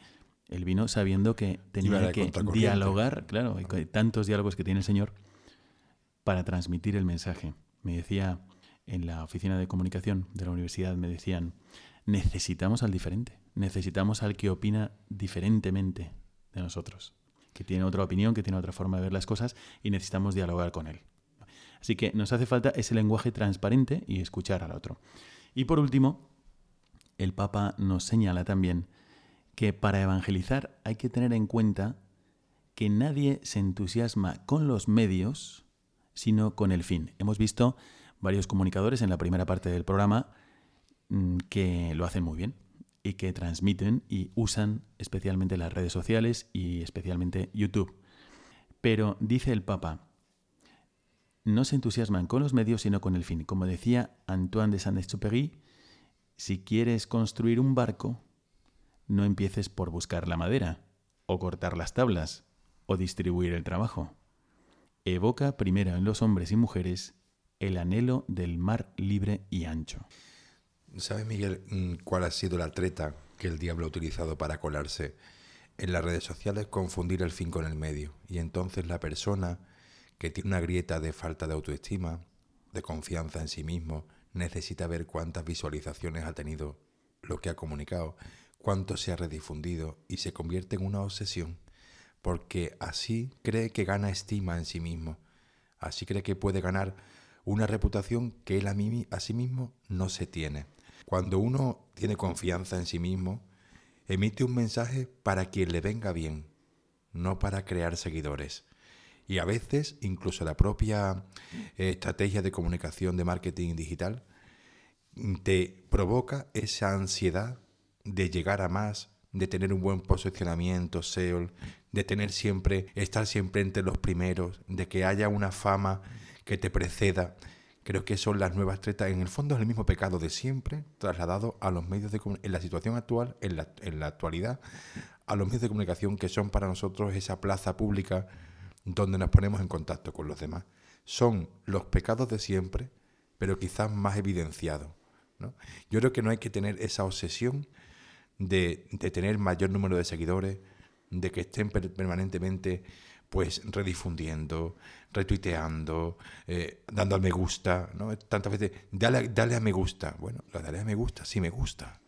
él vino sabiendo que tenía que dialogar, claro, y tantos diálogos que tiene el Señor para transmitir el mensaje. Me decía en la oficina de comunicación de la universidad, me decían, necesitamos al diferente, necesitamos al que opina diferentemente de nosotros, que tiene otra opinión, que tiene otra forma de ver las cosas y necesitamos dialogar con él. Así que nos hace falta ese lenguaje transparente y escuchar al otro. Y por último, el Papa nos señala también que para evangelizar hay que tener en cuenta que nadie se entusiasma con los medios, sino con el fin. Hemos visto varios comunicadores en la primera parte del programa mm, que lo hacen muy bien y que transmiten y usan especialmente las redes sociales y especialmente YouTube. Pero dice el Papa, no se entusiasman con los medios sino con el fin. Como decía Antoine de Saint-Exupéry, si quieres construir un barco, no empieces por buscar la madera, o cortar las tablas, o distribuir el trabajo evoca primero en los hombres y mujeres el anhelo del mar libre y ancho. ¿Sabes, Miguel, mm, cuál ha sido la treta que el diablo ha utilizado para colarse en las redes sociales? Confundir el fin con el medio. Y entonces la persona que tiene una grieta de falta de autoestima, de confianza en sí mismo necesita ver cuántas visualizaciones ha tenido lo que ha comunicado, cuánto se ha redifundido y se convierte en una obsesión, porque así cree que gana estima en sí mismo, así cree que puede ganar una reputación que él a, mí, a sí mismo no se tiene. Cuando uno tiene confianza en sí mismo, emite un mensaje para quien le venga bien, no para crear seguidores. Y a veces incluso la propia eh, estrategia de comunicación de marketing digital te provoca esa ansiedad de llegar a más, de tener un buen posicionamiento SEO, de tener siempre, estar siempre entre los primeros, de que haya una fama que te preceda. Creo que son las nuevas tretas. En el fondo es el mismo pecado de siempre, trasladado a los medios de comunicación, en la situación actual, en la, en la actualidad, a los medios de comunicación que son para nosotros esa plaza pública donde nos ponemos en contacto con los demás. Son los pecados de siempre, pero quizás más evidenciados. ¿no? Yo creo que no hay que tener esa obsesión de, de tener mayor número de seguidores, de que estén permanentemente pues redifundiendo, retuiteando, eh, dando al me gusta, ¿no? Tantas veces, dale, dale a me gusta. Bueno, lo daré a me gusta, si me gusta.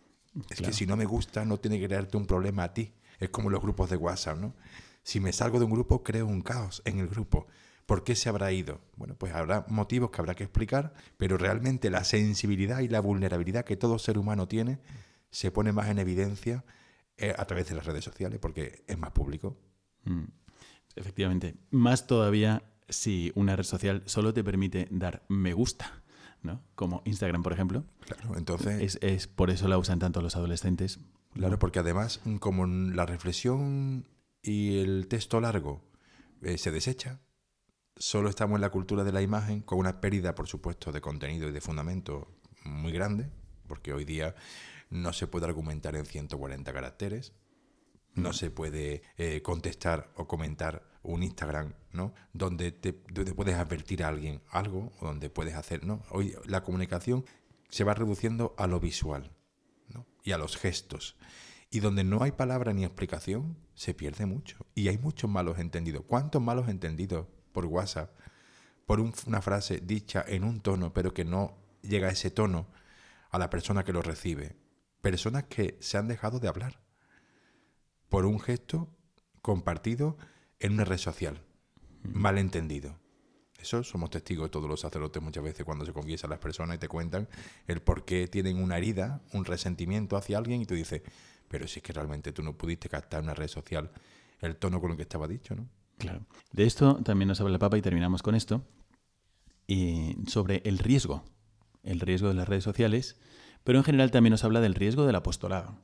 Es que si no me gusta, no tiene que crearte un problema a ti. Es como los grupos de WhatsApp, ¿no? Si me salgo de un grupo, creo un caos en el grupo. ¿Por qué se habrá ido? Bueno, pues habrá motivos que habrá que explicar, pero realmente la sensibilidad y la vulnerabilidad que todo ser humano tiene se pone más en evidencia eh, a través de las redes sociales, porque es más público. Mm. Efectivamente. Más todavía si una red social solo te permite dar me gusta, ¿no? Como Instagram, por ejemplo. Claro, entonces... Es, es por eso la usan tanto los adolescentes. Claro, porque además, como la reflexión y el texto largo eh, se desecha, solo estamos en la cultura de la imagen con una pérdida, por supuesto, de contenido y de fundamento muy grande, porque hoy día no se puede argumentar en 140 caracteres, no se puede eh, contestar o comentar un Instagram, ¿no? Donde te, puedes advertir a alguien algo o donde puedes hacer, ¿no? Hoy la comunicación se va reduciendo a lo visual, ¿no? Y a los gestos. Y donde no hay palabra ni explicación, se pierde mucho. Y hay muchos malos entendidos. ¿Cuántos malos entendidos por WhatsApp? Por una frase dicha en un tono, pero que no llega a ese tono a la persona que lo recibe. Personas que se han dejado de hablar por un gesto compartido en una red social, malentendido. Eso somos testigos todos los sacerdotes muchas veces cuando se confiesan las personas y te cuentan el por qué tienen una herida, un resentimiento hacia alguien y tú dices, pero si es que realmente tú no pudiste captar en una red social el tono con el que estaba dicho, ¿no? Claro. De esto también nos habla el Papa y terminamos con esto. Y sobre el riesgo, el riesgo de las redes sociales, pero en general también nos habla del riesgo del apostolado.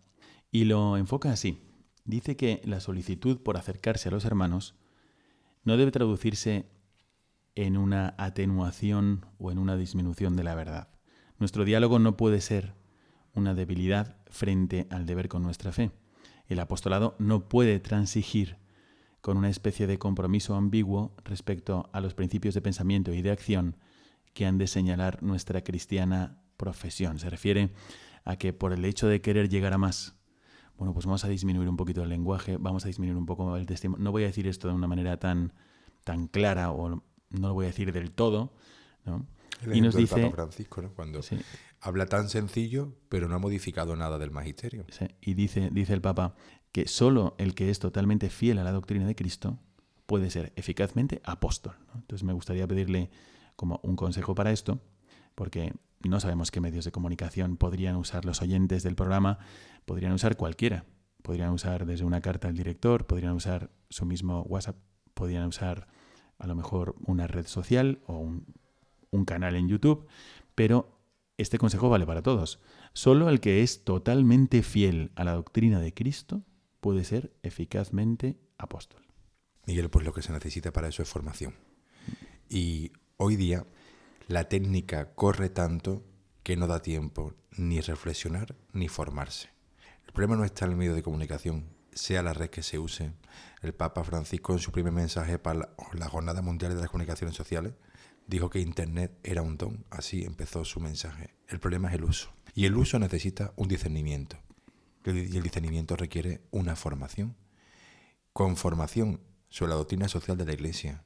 Y lo enfoca así dice que la solicitud por acercarse a los hermanos no debe traducirse en una atenuación o en una disminución de la verdad. Nuestro diálogo no puede ser una debilidad frente al deber con nuestra fe. El apostolado no puede transigir con una especie de compromiso ambiguo respecto a los principios de pensamiento y de acción que han de señalar nuestra cristiana profesión. Se refiere a que por el hecho de querer llegar a más, bueno, pues vamos a disminuir un poquito el lenguaje, vamos a disminuir un poco el testimonio. No voy a decir esto de una manera tan, tan clara o no lo voy a decir del todo, ¿no? y nos dice Papa Francisco, ¿no? Cuando habla tan sencillo, pero no ha modificado nada del magisterio. Y dice, dice el Papa que solo el que es totalmente fiel a la doctrina de Cristo puede ser eficazmente apóstol. Entonces me gustaría pedirle como un consejo para esto, porque no sabemos qué medios de comunicación podrían usar los oyentes del programa, podrían usar cualquiera. Podrían usar desde una carta al director, podrían usar su mismo WhatsApp, podrían usar a lo mejor una red social o un, canal en YouTube, pero este consejo vale para todos. Solo el que es totalmente fiel a la doctrina de Cristo puede ser eficazmente apóstol. Miguel, pues lo que se necesita para eso es formación. Y hoy día la técnica corre tanto que no da tiempo ni reflexionar ni formarse. El problema no está en el medio de comunicación, sea la red que se use. El Papa Francisco en su primer mensaje para la Jornada Mundial de las Comunicaciones Sociales dijo que Internet era un don, así empezó su mensaje. El problema es el uso. Y el uso necesita un discernimiento. Y el discernimiento requiere una formación. Con formación sobre la doctrina social de la Iglesia,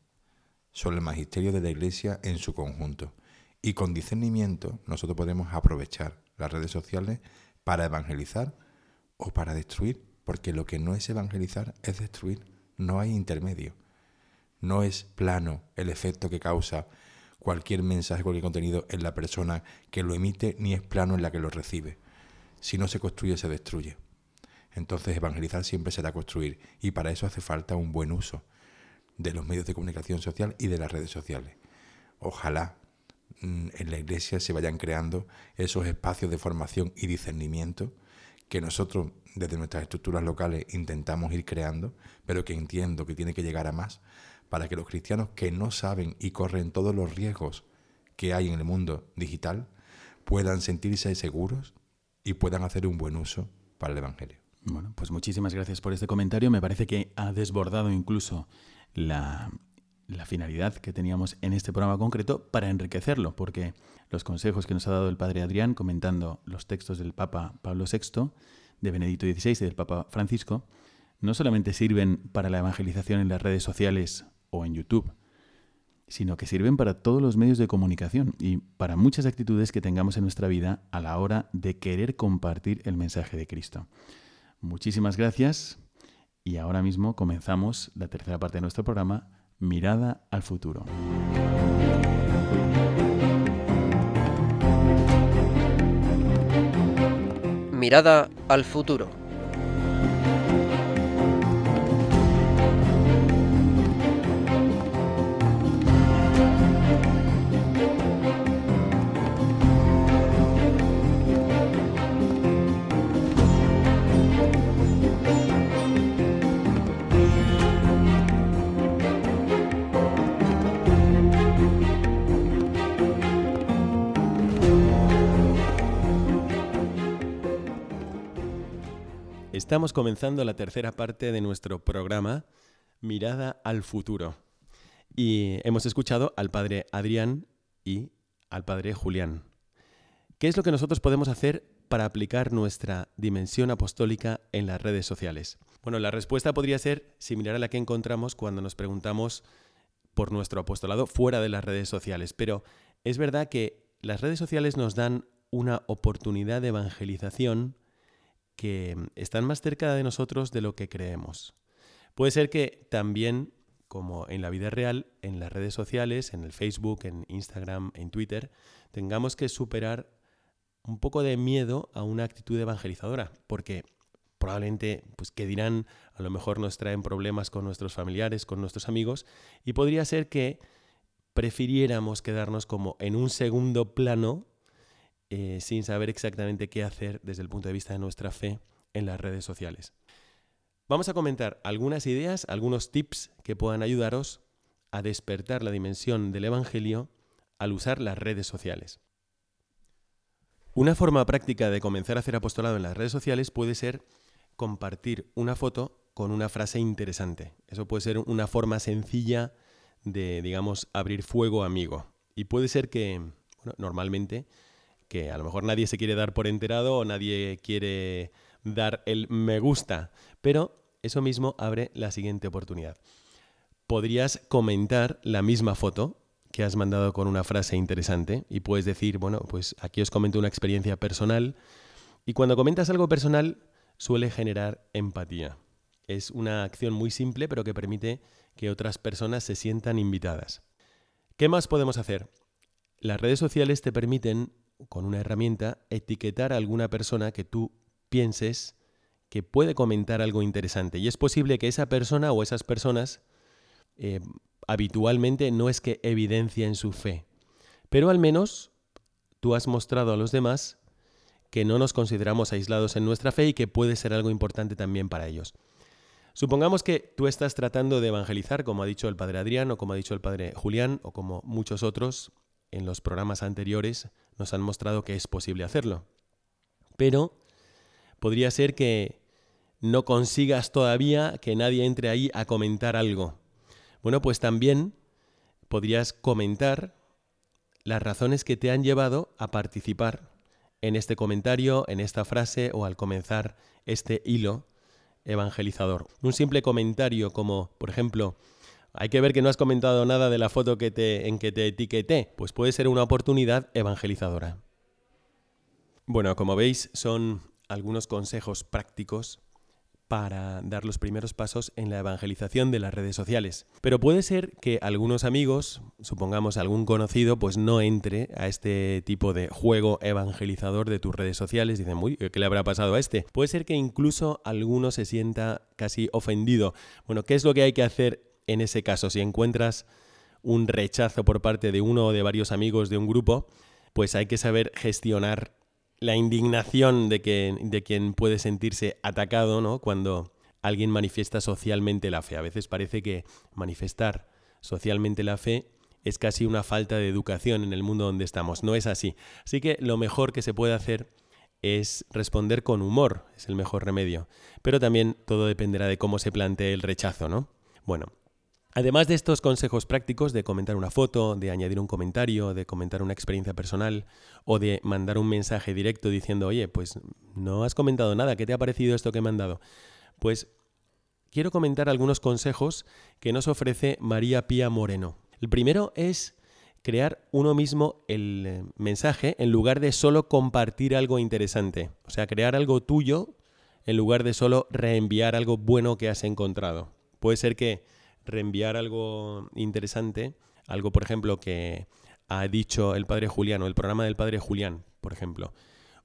sobre el magisterio de la Iglesia en su conjunto Y con discernimiento nosotros podemos aprovechar las redes sociales para evangelizar o para destruir, porque lo que no es evangelizar es destruir, no hay intermedio. No es plano el efecto que causa cualquier mensaje, cualquier contenido en la persona que lo emite, ni es plano en la que lo recibe. Si no se construye, se destruye. Entonces evangelizar siempre será construir y para eso hace falta un buen uso de los medios de comunicación social y de las redes sociales. Ojalá mm, en la iglesia se vayan creando esos espacios de formación y discernimiento que nosotros desde nuestras estructuras locales intentamos ir creando, pero que entiendo que tiene que llegar a más para que los cristianos que no saben y corren todos los riesgos que hay en el mundo digital puedan sentirse seguros y puedan hacer un buen uso para el Evangelio. Bueno, pues muchísimas gracias por este comentario. Me parece que ha desbordado incluso la, finalidad que teníamos en este programa concreto para enriquecerlo, porque los consejos que nos ha dado el padre Adrián comentando los textos del Papa Pablo VI, de Benedicto XVI y del Papa Francisco, no solamente sirven para la evangelización en las redes sociales o en YouTube, sino que sirven para todos los medios de comunicación y para muchas actitudes que tengamos en nuestra vida a la hora de querer compartir el mensaje de Cristo. Muchísimas gracias y ahora mismo comenzamos la tercera parte de nuestro programa, Mirada al futuro. Mirada al futuro. Estamos comenzando la tercera parte de nuestro programa Mirada al futuro. Y hemos escuchado al padre Adrián y al padre Julián. ¿Qué es lo que nosotros podemos hacer para aplicar nuestra dimensión apostólica en las redes sociales? Bueno, la respuesta podría ser similar a la que encontramos cuando nos preguntamos por nuestro apostolado fuera de las redes sociales. Pero es verdad que las redes sociales nos dan una oportunidad de evangelización que están más cerca de nosotros de lo que creemos. Puede ser que también, como en la vida real, en las redes sociales, en el Facebook, en Instagram, en Twitter, tengamos que superar un poco de miedo a una actitud evangelizadora, porque probablemente, pues, que dirán, a lo mejor nos traen problemas con nuestros familiares, con nuestros amigos, y podría ser que prefiriéramos quedarnos como en un segundo plano eh, sin saber exactamente qué hacer desde el punto de vista de nuestra fe en las redes sociales. Vamos a comentar algunas ideas, algunos tips que puedan ayudaros a despertar la dimensión del Evangelio al usar las redes sociales. Una forma práctica de comenzar a hacer apostolado en las redes sociales puede ser compartir una foto con una frase interesante. Eso puede ser una forma sencilla de, digamos, abrir fuego amigo. Y puede ser que, bueno, normalmente que a lo mejor nadie se quiere dar por enterado o nadie quiere dar el me gusta, pero eso mismo abre la siguiente oportunidad. Podrías comentar la misma foto que has mandado con una frase interesante y puedes decir, bueno, pues aquí os comento una experiencia personal y cuando comentas algo personal suele generar empatía. Es una acción muy simple pero que permite que otras personas se sientan invitadas. ¿Qué más podemos hacer? Las redes sociales te permiten con una herramienta, etiquetar a alguna persona que tú pienses que puede comentar algo interesante. Y es posible que esa persona o esas personas eh, habitualmente no es que evidencien su fe, pero al menos tú has mostrado a los demás que no nos consideramos aislados en nuestra fe y que puede ser algo importante también para ellos. Supongamos que tú estás tratando de evangelizar, como ha dicho el padre Adrián o como ha dicho el padre Julián o como muchos otros en los programas anteriores nos han mostrado que es posible hacerlo. Pero podría ser que no consigas todavía que nadie entre ahí a comentar algo. Bueno, pues también podrías comentar las razones que te han llevado a participar en este comentario, en esta frase o al comenzar este hilo evangelizador. Un simple comentario como, por ejemplo, hay que ver que no has comentado nada de la foto que te, en que te etiqueté. Pues puede ser una oportunidad evangelizadora. Bueno, como veis, son algunos consejos prácticos para dar los primeros pasos en la evangelización de las redes sociales. Pero puede ser que algunos amigos, supongamos algún conocido, pues no entre a este tipo de juego evangelizador de tus redes sociales. Dicen, uy, ¿qué le habrá pasado a este? Puede ser que incluso alguno se sienta casi ofendido. Bueno, ¿qué es lo que hay que hacer en ese caso? Si encuentras un rechazo por parte de uno o de varios amigos de un grupo, pues hay que saber gestionar la indignación de, que, de quien puede sentirse atacado, ¿no? Cuando alguien manifiesta socialmente la fe. A veces parece que manifestar socialmente la fe es casi una falta de educación en el mundo donde estamos. No es así. Así que lo mejor que se puede hacer es responder con humor, es el mejor remedio. Pero también todo dependerá de cómo se plantee el rechazo, ¿no? Bueno, Además de estos consejos prácticos de comentar una foto, de añadir un comentario, de comentar una experiencia personal o de mandar un mensaje directo diciendo, oye, pues no has comentado nada, ¿qué te ha parecido esto que he mandado? Pues quiero comentar algunos consejos que nos ofrece María Pía Moreno. El primero es crear uno mismo el eh, mensaje en lugar de solo compartir algo interesante. O sea, crear algo tuyo en lugar de solo reenviar algo bueno que has encontrado. Puede ser que reenviar algo interesante, algo, por ejemplo, que ha dicho el padre Julián o el programa del padre Julián, por ejemplo,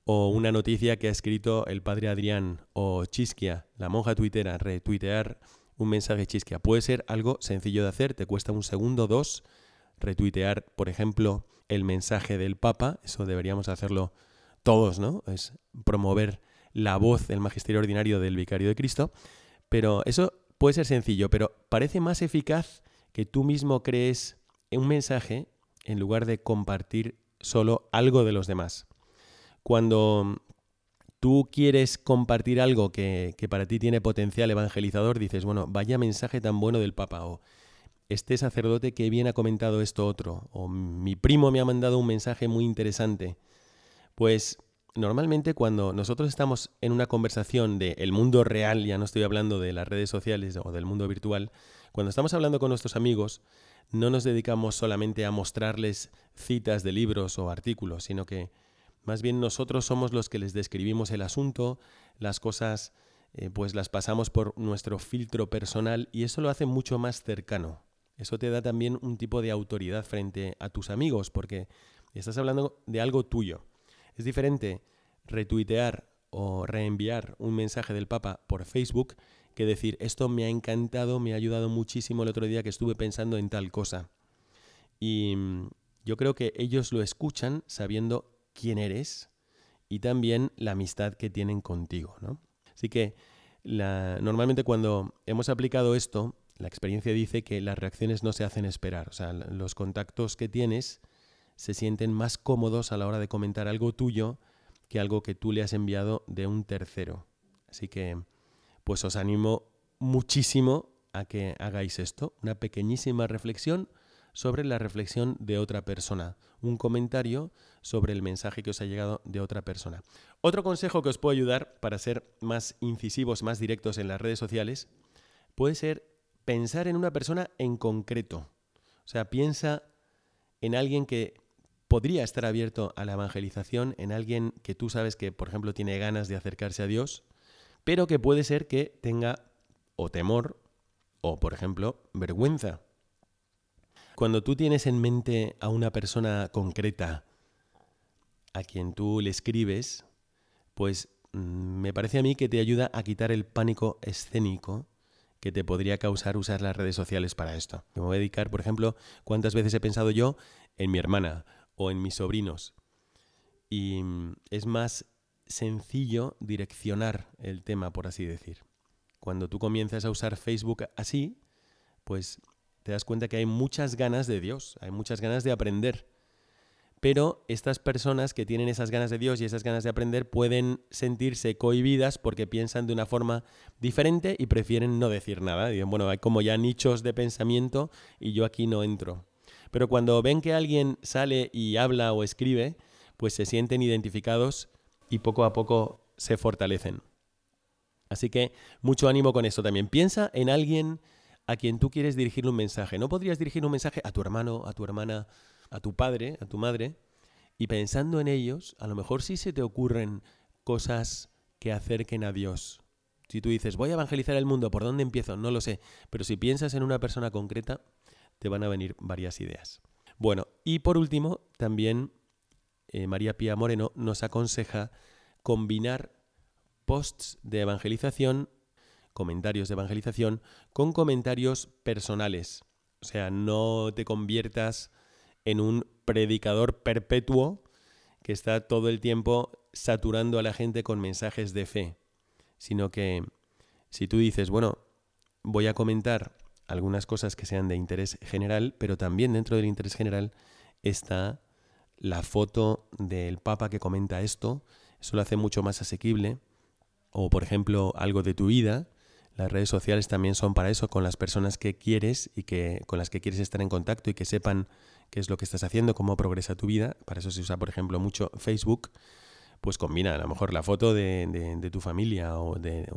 o una noticia que ha escrito el padre Adrián o Chisquia, la monja tuitera, retuitear un mensaje Chisquia. Puede ser algo sencillo de hacer, te cuesta un segundo, dos, retuitear, por ejemplo, el mensaje del Papa, eso deberíamos hacerlo todos, ¿no? Es promover la voz del magisterio ordinario del Vicario de Cristo, pero eso puede ser sencillo, pero parece más eficaz que tú mismo crees un mensaje en lugar de compartir solo algo de los demás. Cuando tú quieres compartir algo que, para ti tiene potencial evangelizador, dices, bueno, vaya mensaje tan bueno del Papa, o este sacerdote que bien ha comentado esto otro, o mi primo me ha mandado un mensaje muy interesante. Pues normalmente cuando nosotros estamos en una conversación del mundo real, ya no estoy hablando de las redes sociales o del mundo virtual, cuando estamos hablando con nuestros amigos, no nos dedicamos solamente a mostrarles citas de libros o artículos, sino que más bien nosotros somos los que les describimos el asunto, las cosas eh, pues las pasamos por nuestro filtro personal y eso lo hace mucho más cercano. Eso te da también un tipo de autoridad frente a tus amigos porque estás hablando de algo tuyo. Es diferente retuitear o reenviar un mensaje del Papa por Facebook que decir, esto me ha encantado, me ha ayudado muchísimo el otro día que estuve pensando en tal cosa. Y mm, yo creo que ellos lo escuchan sabiendo quién eres y también la amistad que tienen contigo. ¿no? Así que normalmente cuando hemos aplicado esto, la experiencia dice que las reacciones no se hacen esperar. O sea, los contactos que tienes se sienten más cómodos a la hora de comentar algo tuyo que algo que tú le has enviado de un tercero. Así que, pues os animo muchísimo a que hagáis esto, una pequeñísima reflexión sobre la reflexión de otra persona, un comentario sobre el mensaje que os ha llegado de otra persona. Otro consejo que os puede ayudar para ser más incisivos, más directos en las redes sociales, puede ser pensar en una persona en concreto. O sea, piensa en alguien que podría estar abierto a la evangelización en alguien que tú sabes que, por ejemplo, tiene ganas de acercarse a Dios, pero que puede ser que tenga o temor o, por ejemplo, vergüenza. Cuando tú tienes en mente a una persona concreta a quien tú le escribes, pues mm, me parece a mí que te ayuda a quitar el pánico escénico que te podría causar usar las redes sociales para esto. Me voy a dedicar, por ejemplo, cuántas veces he pensado yo en mi hermana o en mis sobrinos. Y mm, es más sencillo direccionar el tema, por así decir. Cuando tú comienzas a usar Facebook así, pues te das cuenta que hay muchas ganas de Dios, hay muchas ganas de aprender. Pero estas personas que tienen esas ganas de Dios y esas ganas de aprender pueden sentirse cohibidas porque piensan de una forma diferente y prefieren no decir nada. Dicen, bueno, hay como ya nichos de pensamiento y yo aquí no entro. Pero cuando ven que alguien sale y habla o escribe, pues se sienten identificados y poco a poco se fortalecen. Así que mucho ánimo con esto también. Piensa en alguien a quien tú quieres dirigirle un mensaje. No podrías dirigir un mensaje a tu hermano, a tu hermana, a tu padre, a tu madre, y pensando en ellos, a lo mejor sí se te ocurren cosas que acerquen a Dios. Si tú dices, voy a evangelizar el mundo, ¿por dónde empiezo? No lo sé. Pero si piensas en una persona concreta, te van a venir varias ideas. Bueno, y por último, también eh, María Pía Moreno nos aconseja combinar posts de evangelización comentarios de evangelización con comentarios personales. O sea, no te conviertas en un predicador perpetuo que está todo el tiempo saturando a la gente con mensajes de fe, sino que si tú dices, bueno, voy a comentar algunas cosas que sean de interés general, pero también dentro del interés general está la foto del Papa que comenta esto, eso lo hace mucho más asequible, o por ejemplo algo de tu vida, las redes sociales también son para eso, con las personas que quieres y que con las que quieres estar en contacto y que sepan qué es lo que estás haciendo, cómo progresa tu vida. Para eso se usa, por ejemplo, mucho Facebook. Pues combina a lo mejor la foto de, tu familia o, de,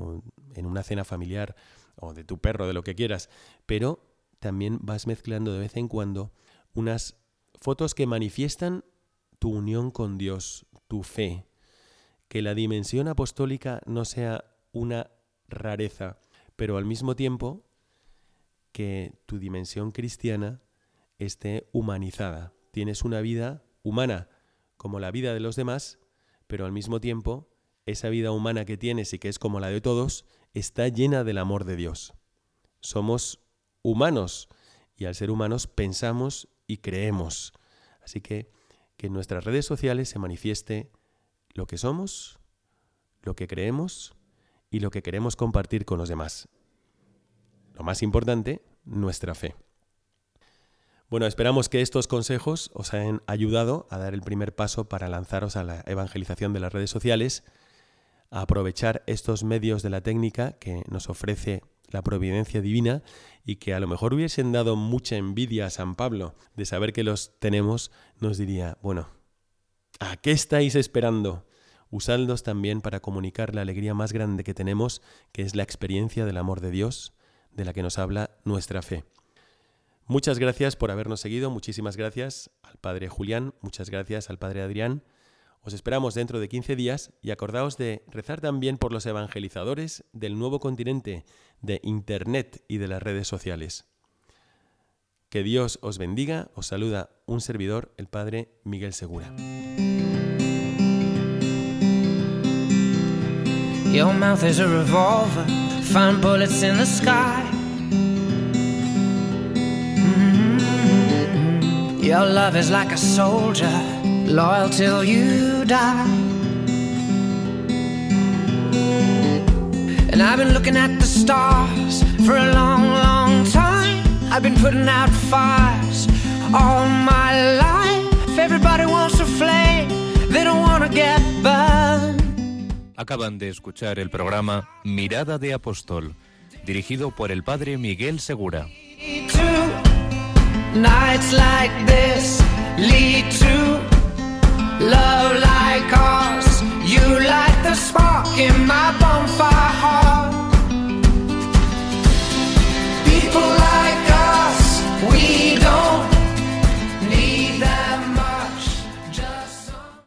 en una cena familiar o de tu perro, de lo que quieras. Pero también vas mezclando de vez en cuando unas fotos que manifiestan tu unión con Dios, tu fe. Que la dimensión apostólica no sea una rareza, pero al mismo tiempo que tu dimensión cristiana esté humanizada. Tienes una vida humana como la vida de los demás, pero al mismo tiempo esa vida humana que tienes y que es como la de todos está llena del amor de Dios. Somos humanos y al ser humanos pensamos y creemos. Así que que en nuestras redes sociales se manifieste lo que somos, lo que creemos y lo que queremos compartir con los demás. Lo más importante, nuestra fe. Bueno, esperamos que estos consejos os hayan ayudado a dar el primer paso para lanzaros a la evangelización de las redes sociales, aprovechar estos medios de la técnica que nos ofrece la providencia divina y que a lo mejor hubiesen dado mucha envidia a San Pablo de saber que los tenemos, nos diría, bueno, ¿a qué estáis esperando? usadlos también para comunicar la alegría más grande que tenemos, que es la experiencia del amor de Dios, de la que nos habla nuestra fe. Muchas gracias por habernos seguido, muchísimas gracias al Padre Julián, muchas gracias al Padre Adrián. Os esperamos dentro de 15 días y acordaos de rezar también por los evangelizadores del nuevo continente, de Internet y de las redes sociales. Que Dios os bendiga, os saluda un servidor, el Padre Miguel Segura. Your mouth is a revolver, find bullets in the sky. Mm-hmm. Your love is like a soldier, loyal till you die. And I've been looking at the stars for a long, long time. I've been putting out fires all my life. Everybody wants a flame, they don't wanna get burned. Acaban de escuchar el programa Mirada de Apóstol, dirigido por el padre Miguel Segura. Nights like this lead to Love like ours, you light the spark in my bonfire heart. People like us, we don't.